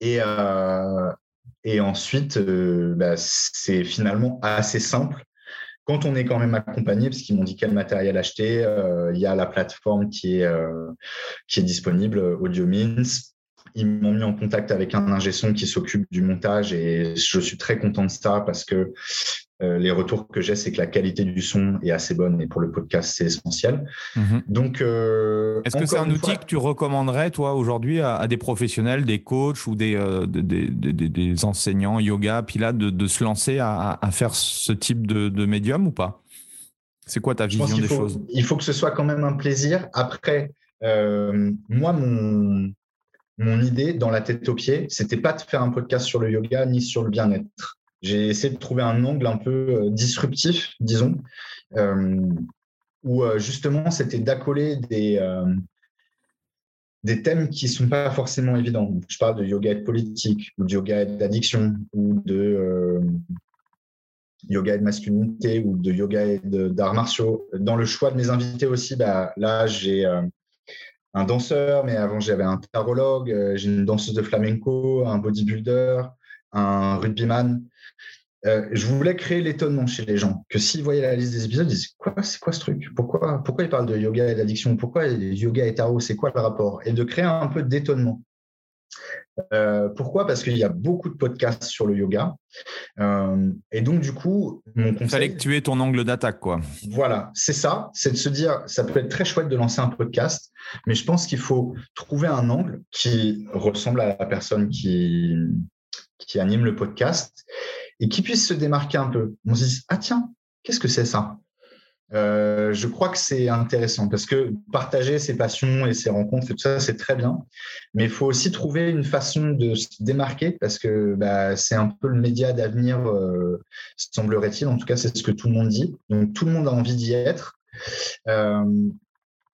Et, euh, ensuite, bah, c'est finalement assez simple quand on est quand même accompagné, parce qu'ils m'ont dit quel matériel acheter, il y a la plateforme qui est, qui est disponible, AudioMins. Ils m'ont mis en contact avec un ingé son qui s'occupe du montage et je suis très content de ça parce que euh, les retours que j'ai, c'est que la qualité du son est assez bonne et pour le podcast, c'est essentiel. Mhm. Donc, euh, est-ce que c'est un outil que tu recommanderais, toi, aujourd'hui, à, des professionnels, des coachs ou des, euh, des, enseignants yoga, pilates, de, de se lancer à, faire ce type de, médium ou pas? C'est quoi ta vision des choses? Il faut que ce soit quand même un plaisir. Après, moi, mon, mon idée dans la tête aux pieds, c'était pas de faire un podcast sur le yoga ni sur le bien-être j'ai essayé de trouver un angle un peu euh, disruptif, disons, euh, où euh, justement c'était d'accoler des, des thèmes qui sont pas forcément évidents. Je parle de yoga et de politique, ou de yoga et d'addiction, ou de yoga et de masculinité, ou de yoga et d'arts martiaux. Dans le choix de mes invités aussi, bah, là j'ai un danseur, mais avant j'avais un tarologue, j'ai une danseuse de flamenco, un bodybuilder, un rugbyman. Euh, je voulais créer l'étonnement chez les gens, que s'ils voyaient la liste des épisodes, ils disaient quoi, c'est quoi ce truc? Pourquoi, pourquoi ils parlent de yoga et d'addiction? Pourquoi yoga et tarot? C'est quoi le rapport? Et de créer un peu d'étonnement. Euh, pourquoi? Parce qu'il y a beaucoup de podcasts sur le yoga. Euh, et donc, du coup, mon conseil. Il fallait que tu aies ton angle d'attaque, quoi. Voilà, c'est ça. C'est de se dire, ça peut être très chouette de lancer un podcast, mais je pense qu'il faut trouver un angle qui ressemble à la personne qui, qui anime le podcast et qui puisse se démarquer un peu. On se dit, ah tiens, qu'est-ce que c'est ça? Euh, je crois que c'est intéressant parce que partager ses passions et ses rencontres et tout ça, c'est très bien. Mais il faut aussi trouver une façon de se démarquer parce que bah, c'est un peu le média d'avenir, euh, semblerait-il. En tout cas, c'est ce que tout le monde dit. Donc, tout le monde a envie d'y être. Euh,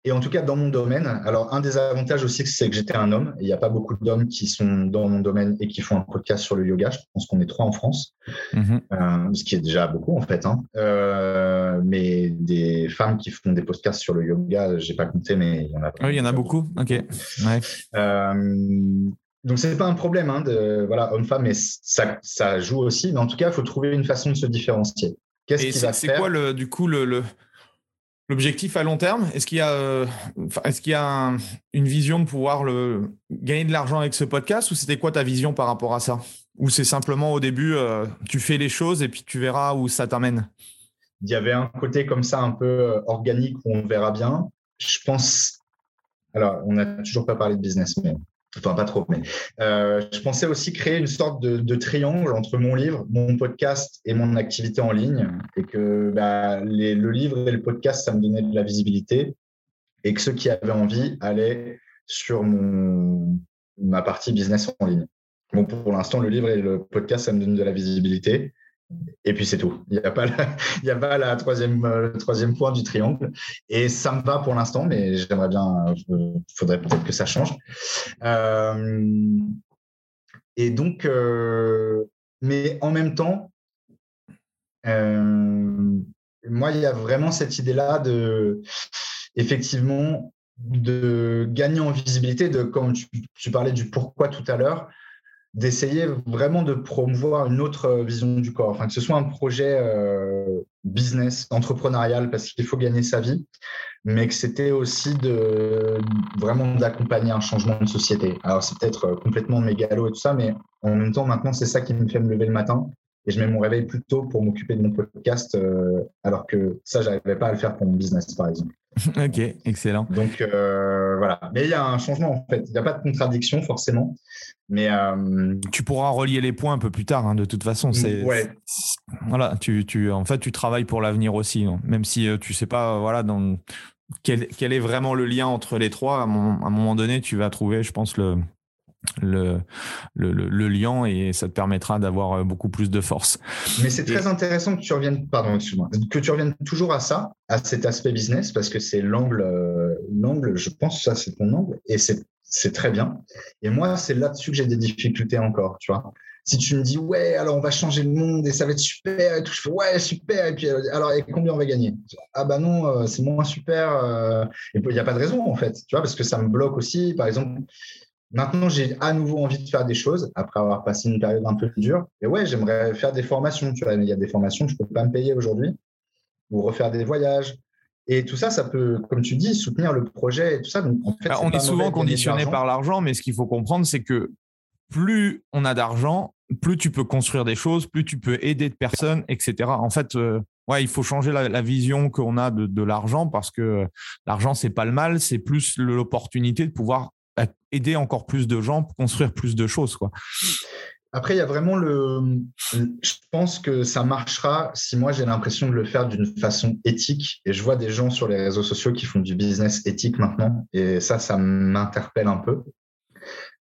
et en tout cas, dans mon domaine, alors un des avantages aussi, c'est que j'étais un homme. Il n'y a pas beaucoup d'hommes qui sont dans mon domaine et qui font un podcast sur le yoga. Je pense qu'on est trois en France, mhm. euh, ce qui est déjà beaucoup en fait. Hein. Euh, mais des femmes qui font des podcasts sur le yoga, j'ai pas compté, mais il y en a. Oui, il y en a beaucoup. Ok. Ouais. Euh, donc c'est pas un problème, hein, de voilà homme-femme, mais ça, ça joue aussi. Mais en tout cas, il faut trouver une façon de se différencier. Qu'est-ce qui va C'est quoi le, du coup le, le L'objectif à long terme, est-ce qu'il y a, euh, est-ce qu'il y a une vision de pouvoir gagner de l'argent avec ce podcast ou c'était quoi ta vision par rapport à ça? Ou c'est simplement au début, euh, tu fais les choses et puis tu verras où ça t'amène? Il y avait un côté comme ça un peu euh, organique où on verra bien. Je pense, alors on n'a toujours pas parlé de business, mais Enfin, pas trop, mais euh, je pensais aussi créer une sorte de, triangle entre mon livre, mon podcast et mon activité en ligne. Et que bah, le livre et le podcast, ça me donnait de la visibilité. Et que ceux qui avaient envie allaient sur ma partie business en ligne. Bon, pour l'instant, le livre et le podcast, ça me donne de la visibilité. Et puis c'est tout. Il n'y <laughs> a pas, la, troisième, euh, le troisième point du triangle. Et ça me va pour l'instant, mais j'aimerais bien, il euh, faudrait peut-être que ça change. Euh, et donc, mais en même temps, moi, il y a vraiment cette idée-là de, effectivement, de gagner en visibilité, de comme tu parlais du pourquoi tout à l'heure, d'essayer vraiment de promouvoir une autre vision du corps, enfin que ce soit un projet euh, business, entrepreneurial, parce qu'il faut gagner sa vie, mais que c'était aussi de vraiment d'accompagner un changement de société. Alors c'est peut-être complètement mégalo et tout ça, mais en même temps maintenant c'est ça qui me fait me lever le matin et je mets mon réveil plus tôt pour m'occuper de mon podcast, euh, alors que ça j'arrivais pas à le faire pour mon business par exemple. <laughs> ok, excellent. Donc euh, voilà, mais il y a un changement en fait. Il n'y a pas de contradiction forcément, mais euh, tu pourras relier les points un peu plus tard. Hein, de toute façon, c'est ouais. voilà, tu, tu en fait tu travailles pour l'avenir aussi, hein. même si tu sais pas voilà dans quel, quel, est vraiment le lien entre les trois. À, à un moment donné, tu vas trouver, je pense le le, le, le, lien et ça te permettra d'avoir euh, beaucoup plus de force. Mais c'est très intéressant que tu reviennes, pardon, excuse-moi, que tu reviennes toujours à ça, à cet aspect business, parce que c'est l'angle, euh, l'angle, je pense que ça c'est ton angle et c'est, c'est très bien. Et moi, c'est là-dessus que j'ai des difficultés encore, tu vois. Si tu me dis, ouais, alors on va changer le monde et ça va être super et tout, je fais, ouais, super. Et puis, euh, alors, et combien on va gagner? Ah, bah non, c'est moins super. Et il n'y a pas de raison, en fait, tu vois, parce que ça me bloque aussi. Par exemple, Maintenant, j'ai à nouveau envie de faire des choses après avoir passé une période un peu dure. Et ouais, j'aimerais faire des formations. Tu vois, il y a des formations que je ne peux pas me payer aujourd'hui ou refaire des voyages. Et tout ça, ça peut, comme tu dis, soutenir le projet et tout ça. en fait, on est souvent conditionné par l'argent, mais ce qu'il faut comprendre, c'est que plus on a d'argent, plus tu peux construire des choses, plus tu peux aider de personnes, etc. En fait, euh, ouais, il faut changer la, vision qu'on a de, de l'argent parce que l'argent, c'est pas le mal, c'est plus l'opportunité de pouvoir aider encore plus de gens pour construire plus de choses. Quoi. Après, il y a vraiment le. Je pense que ça marchera si moi j'ai l'impression de le faire d'une façon éthique. Et je vois des gens sur les réseaux sociaux qui font du business éthique maintenant. Et ça, ça m'interpelle un peu.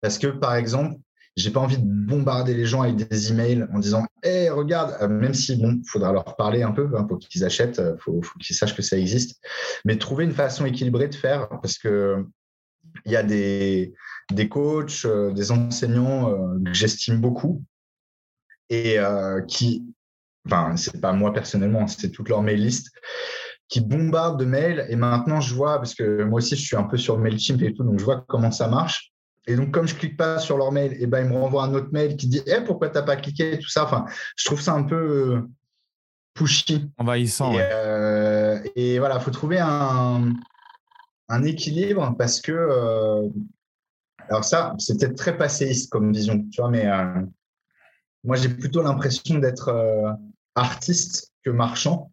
Parce que, par exemple, j'ai pas envie de bombarder les gens avec des emails en disant Hé, regarde, euh, même si, bon, il faudra leur parler un peu hein, pour qu'ils achètent, euh, faut, faut qu'ils sachent que ça existe. Mais trouver une façon équilibrée de faire, parce que il y a des, des coachs, euh, des enseignants euh, que j'estime beaucoup et euh, qui, enfin, c'est pas moi personnellement, c'est toute leur mail list qui bombardent de mails. Et maintenant, je vois, parce que moi aussi, je suis un peu sur MailChimp et tout, donc je vois comment ça marche. Et donc, comme je clique pas sur leur mail, et eh ben, ils me renvoient un autre mail qui dit eh, pourquoi tu n'as pas cliqué tout ça. Enfin, je trouve ça un peu pushy. Envahissant. Et, ouais. et voilà, il faut trouver un, un équilibre parce que, euh, alors ça, c'est peut-être très passéiste comme vision, tu vois, mais euh, moi, j'ai plutôt l'impression d'être euh, artiste que marchand.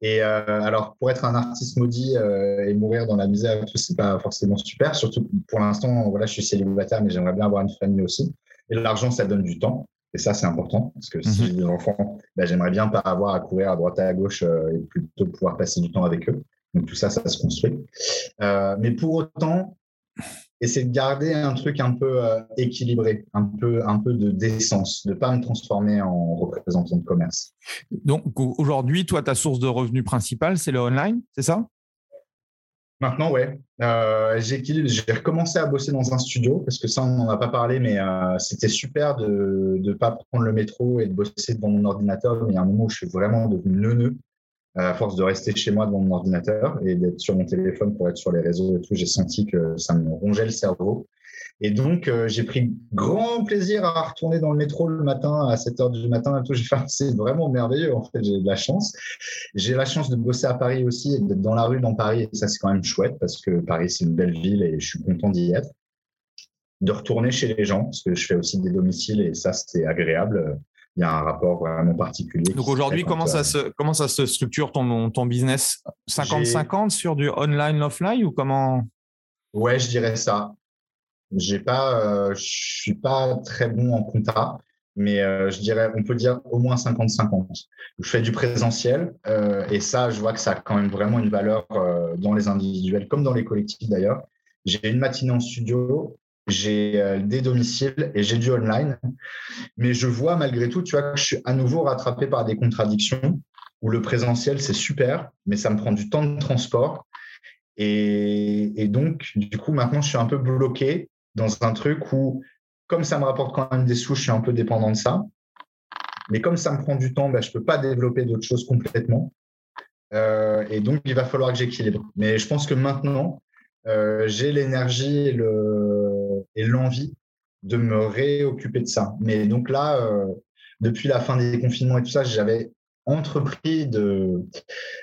Et alors, pour être un artiste maudit et mourir dans la misère, c'est pas forcément super. Surtout pour l'instant, voilà, je suis célibataire, mais j'aimerais bien avoir une famille aussi. Et l'argent, ça donne du temps. Et ça, c'est important parce que si mhm. j'ai des enfants, ben, j'aimerais bien pas avoir à courir à droite et à gauche et plutôt pouvoir passer du temps avec eux. Donc tout ça, ça se construit. Euh, mais pour autant, essayer de garder un truc un peu euh, équilibré, un peu, un peu de décence, de ne pas me transformer en représentant de commerce. Donc aujourd'hui, toi, ta source de revenus principale, c'est le online, c'est ça? Maintenant, ouais. Euh, j'ai recommencé à bosser dans un studio parce que ça, on n'en a pas parlé, mais euh, c'était super de ne pas prendre le métro et de bosser devant mon ordinateur. Mais il y a un moment où je suis vraiment devenu neuneux à force de rester chez moi devant mon ordinateur et d'être sur mon téléphone pour être sur les réseaux et tout, j'ai senti que ça me rongeait le cerveau. Et donc, euh, j'ai pris grand plaisir à retourner dans le métro le matin à 7 heures du matin et tout. <laughs> J'ai fait, c'est vraiment merveilleux. En fait, j'ai de la chance. J'ai la chance de bosser à Paris aussi et d'être dans la rue dans Paris. Et ça, c'est quand même chouette parce que Paris, c'est une belle ville et je suis content d'y être. De retourner chez les gens parce que je fais aussi des domiciles et ça, c'est agréable il y a un rapport vraiment particulier. Donc aujourd'hui, comment ça, se, comment ça se structure ton, ton business? 50-50 sur du online, offline ou comment? Ouais, je dirais ça. J'ai pas, euh, je suis pas très bon en compta, mais euh, je dirais, on peut dire au moins 50-50. Je fais du présentiel euh, et ça, je vois que ça a quand même vraiment une valeur dans les individuels comme dans les collectifs d'ailleurs. J'ai une matinée en studio j'ai euh, des domiciles et j'ai du online. Mais je vois malgré tout, tu vois, que je suis à nouveau rattrapé par des contradictions où le présentiel, c'est super, mais ça me prend du temps de transport. Et, donc, du coup, maintenant, je suis un peu bloqué dans un truc où, comme ça me rapporte quand même des sous, je suis un peu dépendant de ça. Mais comme ça me prend du temps, ben, je ne peux pas développer d'autres choses complètement. Euh, et donc, il va falloir que j'équilibre. Mais je pense que maintenant, j'ai l'énergie et l'envie de me réoccuper de ça. Mais donc là, depuis la fin des confinements et tout ça, j'avais entrepris de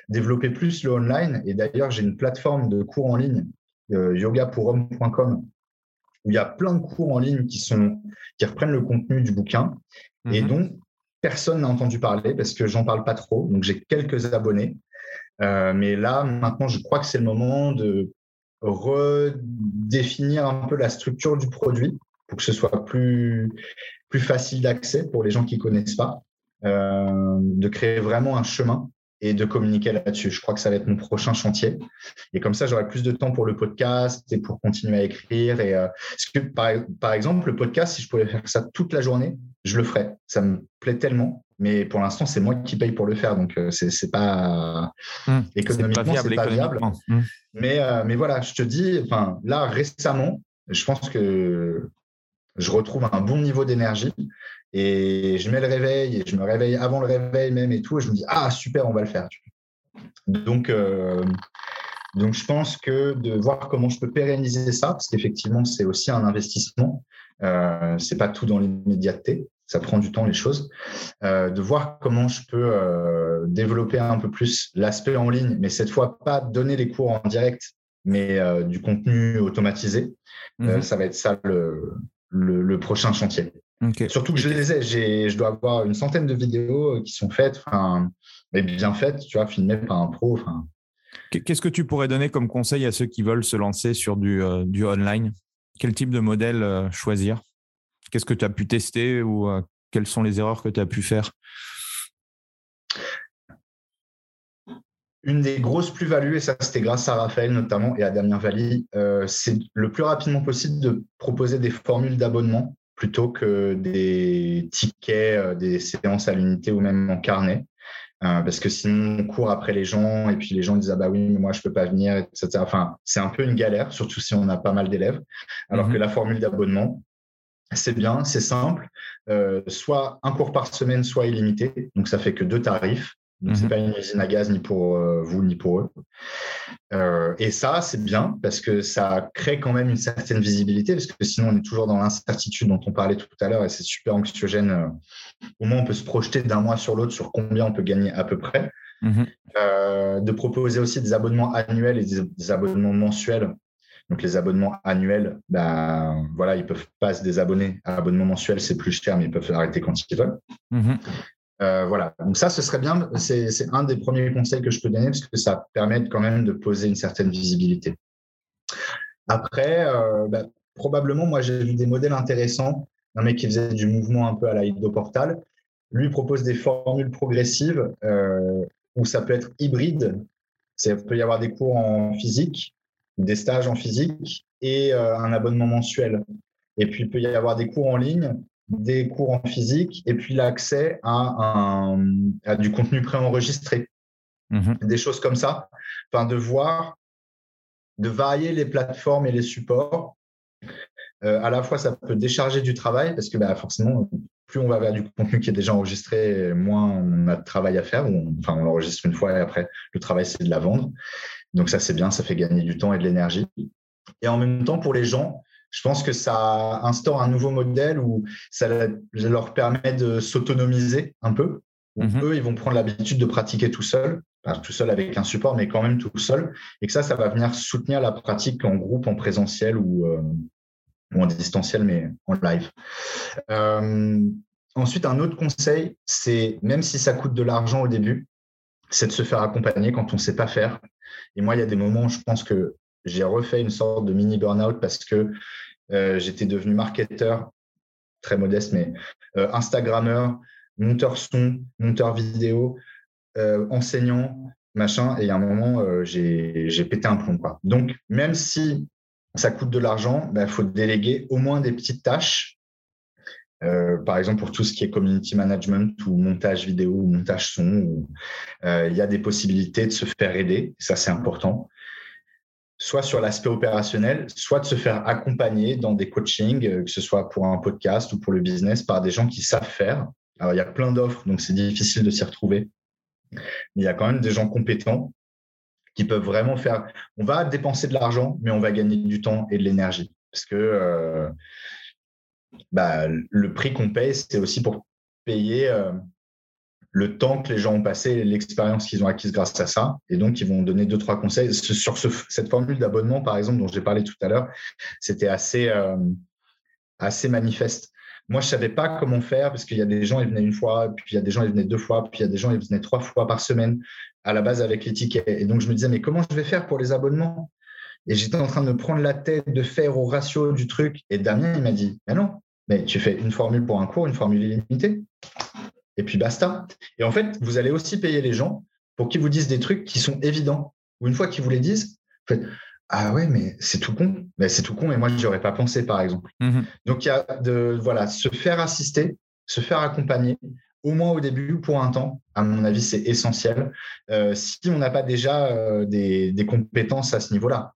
développer plus le online. Et d'ailleurs, j'ai une plateforme de cours en ligne, euh, yogapourhomme.com, où il y a plein de cours en ligne qui, sont, qui reprennent le contenu du bouquin et mhm. dont personne n'a entendu parler parce que j'en parle pas trop. Donc, j'ai quelques abonnés. Euh, mais là, maintenant, je crois que c'est le moment de redéfinir un peu la structure du produit pour que ce soit plus, plus facile d'accès pour les gens qui ne connaissent pas. Euh, de créer vraiment un chemin et de communiquer là-dessus. Je crois que ça va être mon prochain chantier. Et comme ça, j'aurai plus de temps pour le podcast et pour continuer à écrire. Et euh, que, par, exemple, le podcast, si je pouvais faire ça toute la journée, je le ferais. Ça me plaît tellement. Mais pour l'instant, c'est moi qui paye pour le faire. Donc, euh, c'est pas mmh. économiquement, c'est pas viable. Mmh. Mais, mais voilà, je te dis, enfin, là, récemment, je pense que je retrouve un bon niveau d'énergie et je mets le réveil et je me réveille avant le réveil même et tout. Et je me dis, ah, super, on va le faire. Donc, euh, donc, je pense que de voir comment je peux pérenniser ça, parce qu'effectivement, c'est aussi un investissement. Euh, c'est pas tout dans l'immédiateté. Ça prend du temps, les choses. Euh, de voir comment je peux euh, développer un peu plus l'aspect en ligne, mais cette fois, pas donner les cours en direct, mais du contenu automatisé. Mhm. ça va être ça le, le prochain chantier. Surtout que je les ai, je dois avoir une centaine de vidéos euh, qui sont faites, mais bien faites, tu vois, filmées par un pro. Qu'est-ce que tu pourrais donner comme conseil à ceux qui veulent se lancer sur du, euh, du online? Quel type de modèle euh, choisir? Qu'est-ce que tu as pu tester ou quelles sont les erreurs que tu as pu faire? Une des grosses plus-values, et ça c'était grâce à Raphaël notamment et à Damien Valli, c'est le plus rapidement possible de proposer des formules d'abonnement plutôt que des tickets, euh, des séances à l'unité ou même en carnet. Euh, parce que sinon, on court après les gens et puis les gens disent Ah bah oui, mais moi je peux pas venir, etc. Enfin, c'est un peu une galère, surtout si on a pas mal d'élèves. Alors mhm. que la formule d'abonnement, c'est bien, c'est simple. Euh, soit un cours par semaine, soit illimité. Donc ça fait que deux tarifs. Donc, ce n'est mhm. pas une usine à gaz ni pour euh, vous ni pour eux. Euh, et ça, c'est bien parce que ça crée quand même une certaine visibilité, parce que sinon, on est toujours dans l'incertitude dont on parlait tout à l'heure et c'est super anxiogène. Euh, au moins, on peut se projeter d'un mois sur l'autre sur combien on peut gagner à peu près. Mhm. de proposer aussi des abonnements annuels et des, abonnements mensuels. Donc, les abonnements annuels, ben, voilà, ils peuvent pas se désabonner. À abonnement mensuel, c'est plus cher, mais ils peuvent arrêter quand ils veulent. Mhm. Euh, voilà, donc ça, ce serait bien. C'est un des premiers conseils que je peux donner parce que ça permet quand même de poser une certaine visibilité. Après, euh, bah, probablement, moi, j'ai vu des modèles intéressants. Un mec qui faisait du mouvement un peu à la Ido Portal. Lui propose des formules progressives euh, où ça peut être hybride. Il peut y avoir des cours en physique, des stages en physique et un abonnement mensuel. Et puis, il peut y avoir des cours en ligne des cours en physique et puis l'accès à, à, du contenu préenregistré. Mhm. Des choses comme ça. Enfin, de voir, de varier les plateformes et les supports. Euh, à la fois, ça peut décharger du travail parce que bah, forcément, plus on va vers du contenu qui est déjà enregistré, moins on a de travail à faire. enfin, on l'enregistre une fois et après, le travail, c'est de la vendre. Donc ça, c'est bien, ça fait gagner du temps et de l'énergie. Et en même temps, pour les gens, je pense que ça instaure un nouveau modèle où ça leur permet de s'autonomiser un peu. Mhm. Eux, ils vont prendre l'habitude de pratiquer tout seul, tout seul avec un support, mais quand même tout seul. Et que ça, ça va venir soutenir la pratique en groupe, en présentiel ou, euh, en distanciel, mais en live. Euh, ensuite, un autre conseil, c'est même si ça coûte de l'argent au début, c'est de se faire accompagner quand on ne sait pas faire. Et moi, il y a des moments où je pense que j'ai refait une sorte de mini burn-out parce que euh, j'étais devenu marketeur, très modeste, mais euh, Instagrammeur, monteur son, monteur vidéo, euh, enseignant, machin. Et a un moment, j'ai pété un plomb. Donc, même si ça coûte de l'argent, il bah, faut déléguer au moins des petites tâches. par exemple, pour tout ce qui est community management ou montage vidéo ou montage son, il y a des possibilités de se faire aider. Ça, c'est important soit sur l'aspect opérationnel, soit de se faire accompagner dans des coachings, euh, que ce soit pour un podcast ou pour le business, par des gens qui savent faire. Alors, il y a plein d'offres, donc c'est difficile de s'y retrouver. Mais il y a quand même des gens compétents qui peuvent vraiment faire. On va dépenser de l'argent, mais on va gagner du temps et de l'énergie. Parce que euh, bah, le prix qu'on paye, c'est aussi pour payer euh, le temps que les gens ont passé, l'expérience qu'ils ont acquise grâce à ça. Et donc, ils vont donner deux, trois conseils. Sur cette formule d'abonnement, par exemple, dont j'ai parlé tout à l'heure, c'était assez, euh, assez manifeste. Moi, je savais pas comment faire parce qu'il y a des gens, ils venaient une fois, puis il y a des gens, ils venaient deux fois, puis il y a des gens, ils venaient trois fois par semaine à la base avec les tickets. Et donc, je me disais, mais comment je vais faire pour les abonnements? Et j'étais en train de me prendre la tête, de faire au ratio du truc. Et Damien, il m'a dit, mais non, mais tu fais une formule pour un cours, une formule illimitée. Et puis basta. Et en fait, vous allez aussi payer les gens pour qu'ils vous disent des trucs qui sont évidents. Ou une fois qu'ils vous les disent, vous faites, ah ouais, mais c'est tout con. Mais c'est tout con et moi, je aurais pas pensé, par exemple. Mmh Donc, il y a de voilà, se faire assister, se faire accompagner, au moins au début, pour un temps. À mon avis, c'est essentiel. Euh, si on n'a pas déjà euh, des, des, compétences à ce niveau-là,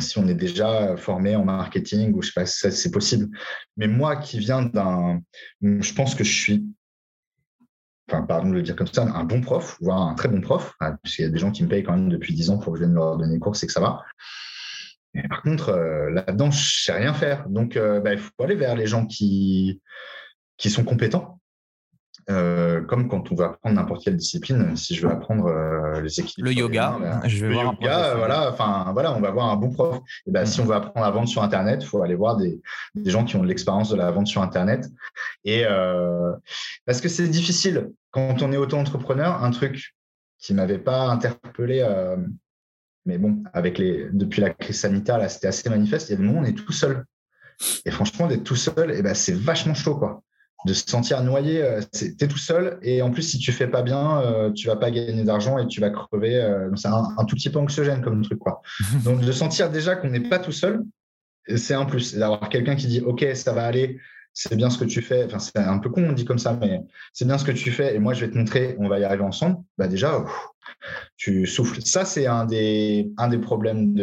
si on est déjà formé en marketing ou je sais pas, c'est possible. Mais moi qui viens d'un, je pense que je suis enfin, pardon de le dire comme ça, un bon prof, voire un très bon prof, hein, puisqu'il y a des gens qui me payent quand même depuis 10 ans pour que je vienne leur donner cours, c'est que ça va par contre, euh, là-dedans, je ne sais rien faire. Donc, euh, bah, il faut aller vers les gens qui, qui sont compétents. Euh, comme quand on va apprendre n'importe quelle discipline, si je veux apprendre les équilibres. Le yoga, je vais le yoga, voilà, enfin voilà, on va voir un bon prof. Et ben, si on veut apprendre la vente sur Internet, il faut aller voir des, des gens qui ont de l'expérience de la vente sur Internet. Et parce que c'est difficile quand on est auto-entrepreneur, un truc qui m'avait pas interpellé mais bon, avec les, depuis la crise sanitaire, là, c'était assez manifeste. Il y a des moments où on est tout seul. Et franchement, d'être tout seul, eh ben, c'est vachement chaud, quoi. De se sentir noyé, euh, tu es tout seul. Et en plus, si tu fais pas bien, euh, tu vas pas gagner d'argent et tu vas crever. Euh, c'est un, tout petit peu anxiogène comme truc, quoi. <laughs> Donc, de sentir déjà qu'on n'est pas tout seul, c'est un plus. D'avoir quelqu'un qui dit, OK, ça va aller, c'est bien ce que tu fais. Enfin, c'est un peu con, on dit comme ça, mais c'est bien ce que tu fais et moi, je vais te montrer, on va y arriver ensemble. Bah, déjà, tu souffles. Ça, c'est un des, un des problèmes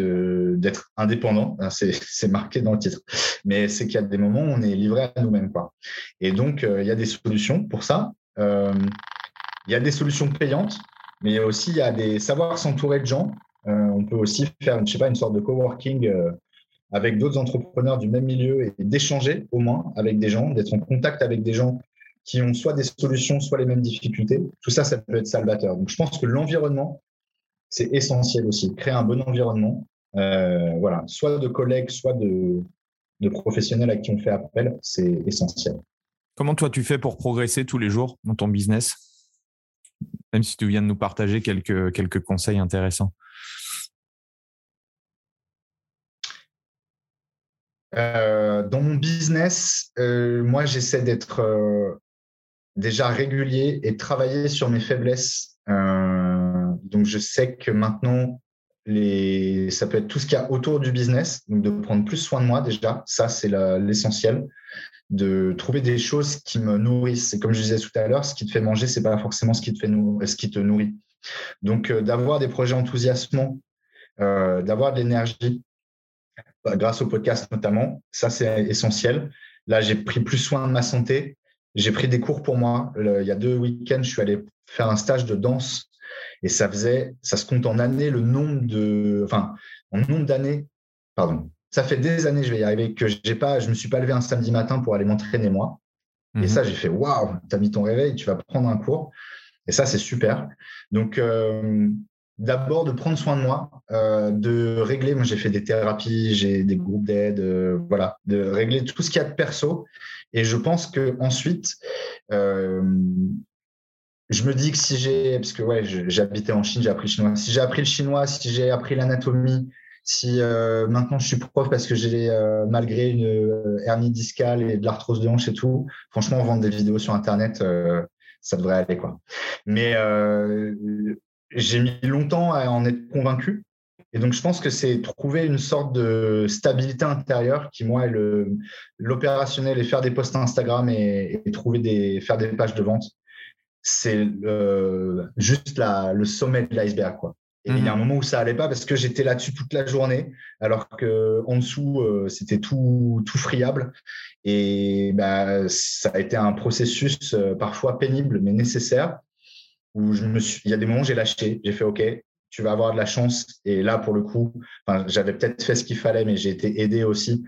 d'être indépendant. C'est marqué dans le titre. Mais c'est qu'il y a des moments où on est livré à nous-mêmes. Quoi. Et donc, euh, il y a des solutions pour ça. Euh, il y a des solutions payantes, mais aussi il y a des savoir s'entourer de gens. Euh, on peut aussi faire, je sais pas, une sorte de coworking avec d'autres entrepreneurs du même milieu et d'échanger au moins avec des gens, d'être en contact avec des gens qui ont soit des solutions, soit les mêmes difficultés. Tout ça, ça peut être salvateur. Donc, je pense que l'environnement, c'est essentiel aussi. Créer un bon environnement, euh, voilà, soit de collègues, soit de, de professionnels à qui on fait appel, c'est essentiel. Comment toi, tu fais pour progresser tous les jours dans ton business? Même si tu viens de nous partager quelques, quelques conseils intéressants. Dans mon business, euh, moi, j'essaie d'être déjà régulier et travailler sur mes faiblesses. Euh, donc, je sais que maintenant, ça peut être tout ce qu'il y a autour du business, donc de prendre plus soin de moi déjà, ça c'est l'essentiel, de trouver des choses qui me nourrissent. Et comme je disais tout à l'heure, ce qui te fait manger, c'est pas forcément ce qui te fait ce qui te nourrit. Donc euh, d'avoir des projets enthousiasmants, euh, d'avoir de l'énergie, grâce au podcast notamment, ça c'est essentiel. Là, j'ai pris plus soin de ma santé, j'ai pris des cours pour moi. il y a deux week-ends, je suis allé faire un stage de danse et ça faisait, ça se compte en années le nombre de, enfin, en nombre d'années, pardon. Ça fait des années, je vais y arriver, que j'ai pas, je me suis pas levé un samedi matin pour aller m'entraîner moi. Et mhm. ça, j'ai fait, waouh, tu as mis ton réveil, tu vas prendre un cours. Et ça, c'est super. Donc, euh, d'abord de prendre soin de moi, euh, de régler. Moi, j'ai fait des thérapies, j'ai des groupes d'aide, euh, voilà, de régler tout ce qu'il y a de perso et je pense que ensuite, euh, je me dis que si j'ai, parce que ouais, j'habitais en Chine, j'ai appris le chinois. Si j'ai appris le chinois, si j'ai appris l'anatomie, si euh, maintenant je suis prof parce que j'ai euh, malgré une hernie discale et de l'arthrose de hanche et tout, franchement, vendre des vidéos sur Internet, ça devrait aller quoi. Mais j'ai mis longtemps à en être convaincu. Et donc, je pense que c'est trouver une sorte de stabilité intérieure qui, moi, est l'opérationnel et faire des posts Instagram et, trouver des, faire des pages de vente. C'est juste la, le sommet de l'iceberg, quoi. Et il y a un mhm. moment où ça allait pas parce que j'étais là-dessus toute la journée, alors que en dessous euh, c'était tout tout friable. Et bah, ça a été un processus euh, parfois pénible mais nécessaire où je me suis. Il y a des moments où j'ai lâché, j'ai fait OK, tu vas avoir de la chance. Et là, pour le coup, j'avais peut-être fait ce qu'il fallait, mais j'ai été aidé aussi.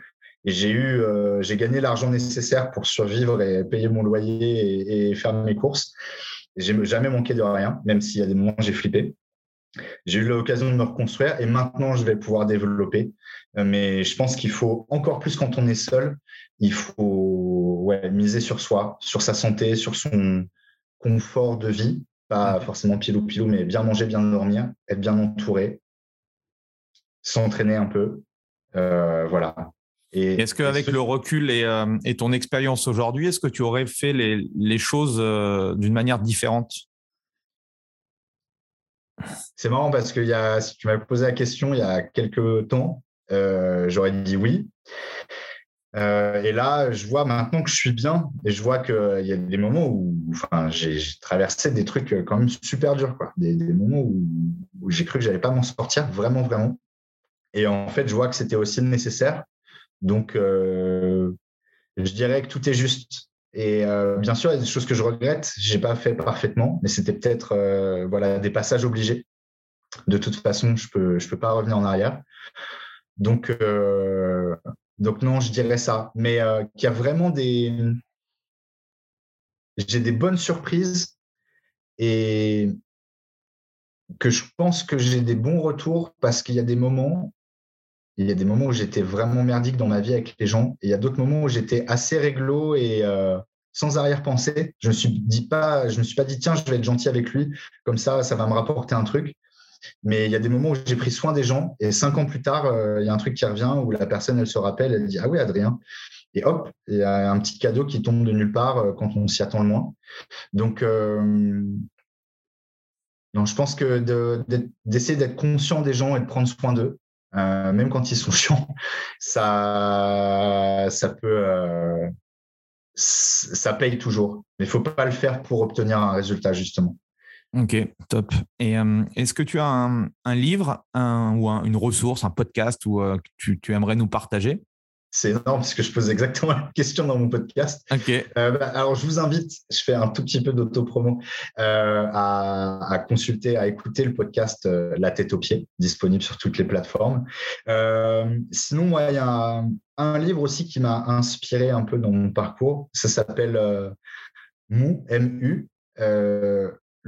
Et j'ai eu, j'ai gagné l'argent nécessaire pour survivre et payer mon loyer et, faire mes courses. J'ai jamais manqué de rien, même s'il y a des moments où j'ai flippé. J'ai eu l'occasion de me reconstruire et maintenant je vais pouvoir développer. Mais je pense qu'il faut encore plus quand on est seul, il faut ouais, miser sur soi, sur sa santé, sur son confort de vie. Pas forcément pilou pilou, mais bien manger, bien dormir, être bien entouré, s'entraîner un peu. Euh, voilà. est-ce qu'avec le recul euh, et, ton expérience aujourd'hui, est-ce que tu aurais fait les, choses euh, d'une manière différente? C'est marrant parce que y a, si tu m'avais posé la question il y a quelques temps, j'aurais dit oui. Et là, je vois maintenant que je suis bien et je vois qu'il y a des moments où enfin, j'ai traversé des trucs quand même super durs. Quoi. Des, moments où, j'ai cru que j'allais pas m'en sortir, vraiment, vraiment. Et en fait, je vois que c'était aussi nécessaire. Donc, euh, je dirais que tout est juste. Et euh, bien sûr, il y a des choses que je regrette. J'ai pas fait parfaitement, mais c'était peut-être euh, voilà des passages obligés. De toute façon, je peux je peux pas revenir en arrière. Donc donc non, je dirais ça. Mais qu'il y a vraiment des j'ai des bonnes surprises et que je pense que j'ai des bons retours parce qu'il y a des moments il y a des moments où j'étais vraiment merdique dans ma vie avec les gens. Et il y a d'autres moments où j'étais assez réglo et euh, sans arrière-pensée. Je me suis dit pas, je me suis pas dit tiens, je vais être gentil avec lui, comme ça, ça va me rapporter un truc. Mais il y a des moments où j'ai pris soin des gens et cinq ans plus tard, euh, il y a un truc qui revient où la personne, elle se rappelle, elle dit ah oui Adrien. Et hop, il y a un petit cadeau qui tombe de nulle part euh, quand on s'y attend le moins. Donc non, je pense que d'essayer d'être conscient des gens et de prendre soin d'eux, euh, même quand ils sont <laughs> chiants, ça, peut, euh, ça paye toujours. Mais il faut pas le faire pour obtenir un résultat justement. Ok, top. Et euh, est-ce que tu as un, livre ou une ressource, un podcast où tu, aimerais nous partager? C'est énorme parce que je pose exactement la question dans mon podcast. Euh, bah, alors, je vous invite, je fais un tout petit peu d'auto-promo, euh, à, consulter, à écouter le podcast euh, La tête aux pieds, disponible sur toutes les plateformes. sinon, moi, il y a un, livre aussi qui m'a inspiré un peu dans mon parcours. Ça s'appelle Mou, M-U.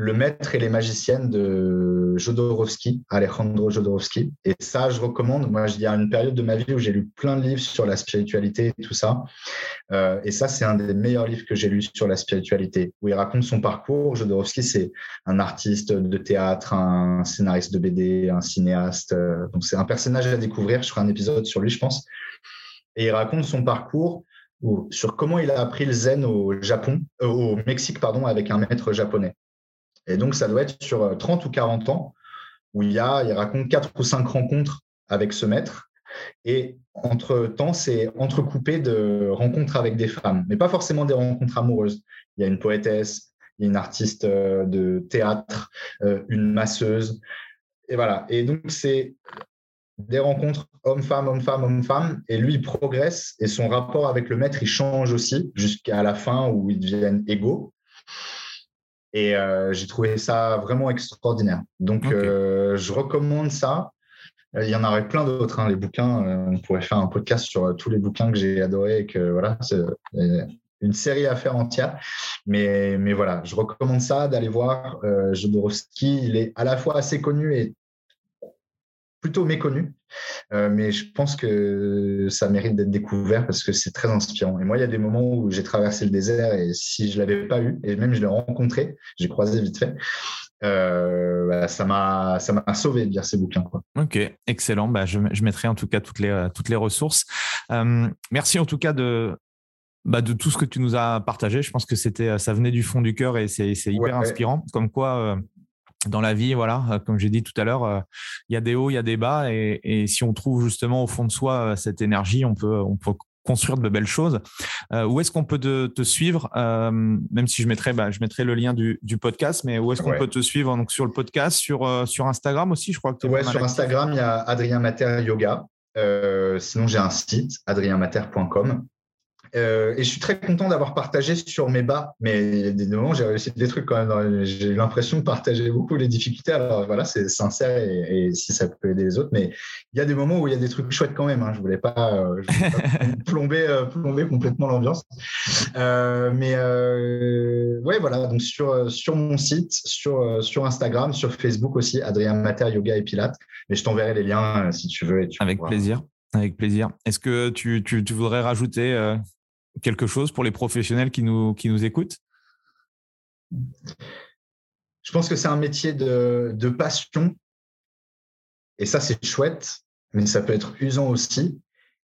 Le maître et les magiciennes de Jodorowsky, Alejandro Jodorowsky. Et ça, je recommande. Moi, il y a une période de ma vie où j'ai lu plein de livres sur la spiritualité et tout ça. Euh, et ça, c'est un des meilleurs livres que j'ai lu sur la spiritualité, où il raconte son parcours. Jodorowsky, c'est un artiste de théâtre, un scénariste de BD, un cinéaste. Donc, c'est un personnage à découvrir. Je ferai un épisode sur lui, je pense. Et il raconte son parcours sur comment il a appris le zen au Japon, euh, au Mexique, pardon, avec un maître japonais. Et donc, ça doit être sur 30 euh, ou 40 ans où il, y a, il raconte quatre ou cinq rencontres avec ce maître. Et entre-temps, c'est entrecoupé de rencontres avec des femmes, mais pas forcément des rencontres amoureuses. Il y a une poétesse, il y a une artiste euh, de théâtre, euh, une masseuse. Et voilà. Et donc, c'est des rencontres homme-femme, homme-femme, homme-femme. Et lui, il progresse et son rapport avec le maître, il change aussi jusqu'à la fin où ils deviennent égaux. Et euh, j'ai trouvé ça vraiment extraordinaire. Donc, euh, je recommande ça. Euh, il y en aurait plein d'autres, hein, les bouquins. on pourrait faire un podcast sur tous les bouquins que j'ai adorés et que voilà, c'est une série à faire entière. Mais, mais voilà, je recommande ça d'aller voir Jodorowsky. Il est à la fois assez connu et plutôt méconnu. Euh, mais je pense que ça mérite d'être découvert parce que c'est très inspirant. Et moi, il y a des moments où j'ai traversé le désert et si je l'avais pas eu, et même je l'ai rencontré, j'ai croisé vite fait, euh, bah, ça m'a ça m'a sauvé de lire ces bouquins. Quoi. Ok, excellent. Bah, je, je, mettrai en tout cas toutes les toutes les ressources. Euh, merci en tout cas de bah, de tout ce que tu nous as partagé. Je pense que c'était ça venait du fond du cœur et c'est hyper inspirant. Comme quoi dans la vie, voilà, euh, comme j'ai dit tout à l'heure, euh, il y a des hauts, il y a des bas, et, si on trouve justement au fond de soi euh, cette énergie, on peut, on peut construire de belles choses. où est-ce qu'on peut te, suivre Même si je mettrai, bah, je mettrai le lien du, podcast, mais où est-ce qu'on peut te suivre donc sur le podcast, sur sur Instagram aussi, je crois que. Ouais, sur Instagram, il y a Adrien Mater Yoga. sinon, j'ai un site, adrienmater.com. Euh, et je suis très content d'avoir partagé sur mes bas, mais il y a des moments j'ai réussi des trucs quand même. J'ai eu l'impression de partager beaucoup les difficultés. Alors voilà, c'est sincère et, si ça peut aider les autres, mais il y a des moments où il y a des trucs chouettes quand même. Hein. Je voulais pas, euh, voulais pas <laughs> plomber, euh, plomber complètement l'ambiance. mais ouais, voilà. Donc sur sur mon site, sur sur Instagram, sur Facebook aussi, Adrien Mater Yoga et Pilates. Mais je t'enverrai les liens si tu veux. Avec plaisir. Avec plaisir. Est-ce que tu, tu, tu voudrais rajouter quelque chose pour les professionnels qui nous, écoutent? Je pense que c'est un métier de, de passion. Et ça, c'est chouette, mais ça peut être usant aussi.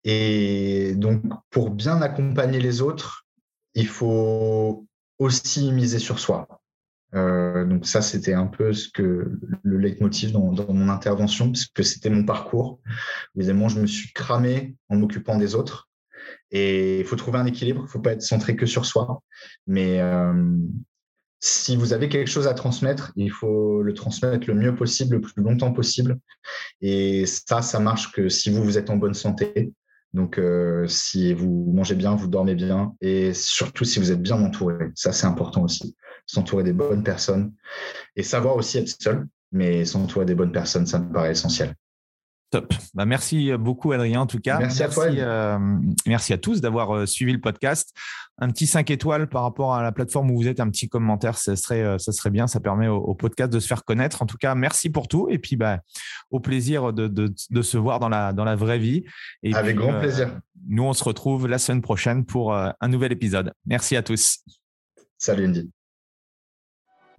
Et donc, pour bien accompagner les autres, il faut aussi miser sur soi. Euh, donc ça, c'était un peu ce que le leitmotiv dans, dans mon intervention, puisque c'était mon parcours. Évidemment, je me suis cramé en m'occupant des autres. Et il faut trouver un équilibre, il ne faut pas être centré que sur soi. Mais euh, si vous avez quelque chose à transmettre, il faut le transmettre le mieux possible, le plus longtemps possible. Et ça, ça marche que si vous, vous êtes en bonne santé. Donc, euh, si vous mangez bien, vous dormez bien. Et surtout, si vous êtes bien entouré. Ça, c'est important aussi. S'entourer des bonnes personnes. Et savoir aussi être seul. Mais s'entourer des bonnes personnes, ça me paraît essentiel. Top. Bah, merci beaucoup, Adrien, en tout cas. Merci, à toi. Euh, merci à tous d'avoir euh, suivi le podcast. Un petit 5 étoiles par rapport à la plateforme où vous êtes, un petit commentaire, ça serait, euh, ça serait bien. Ça permet au, podcast de se faire connaître. En tout cas, merci pour tout. Et puis, bah, au plaisir de, de, de se voir dans la, dans la vraie vie. Et Avec grand plaisir. Nous, on se retrouve la semaine prochaine pour un nouvel épisode. Merci à tous. Salut, Andy.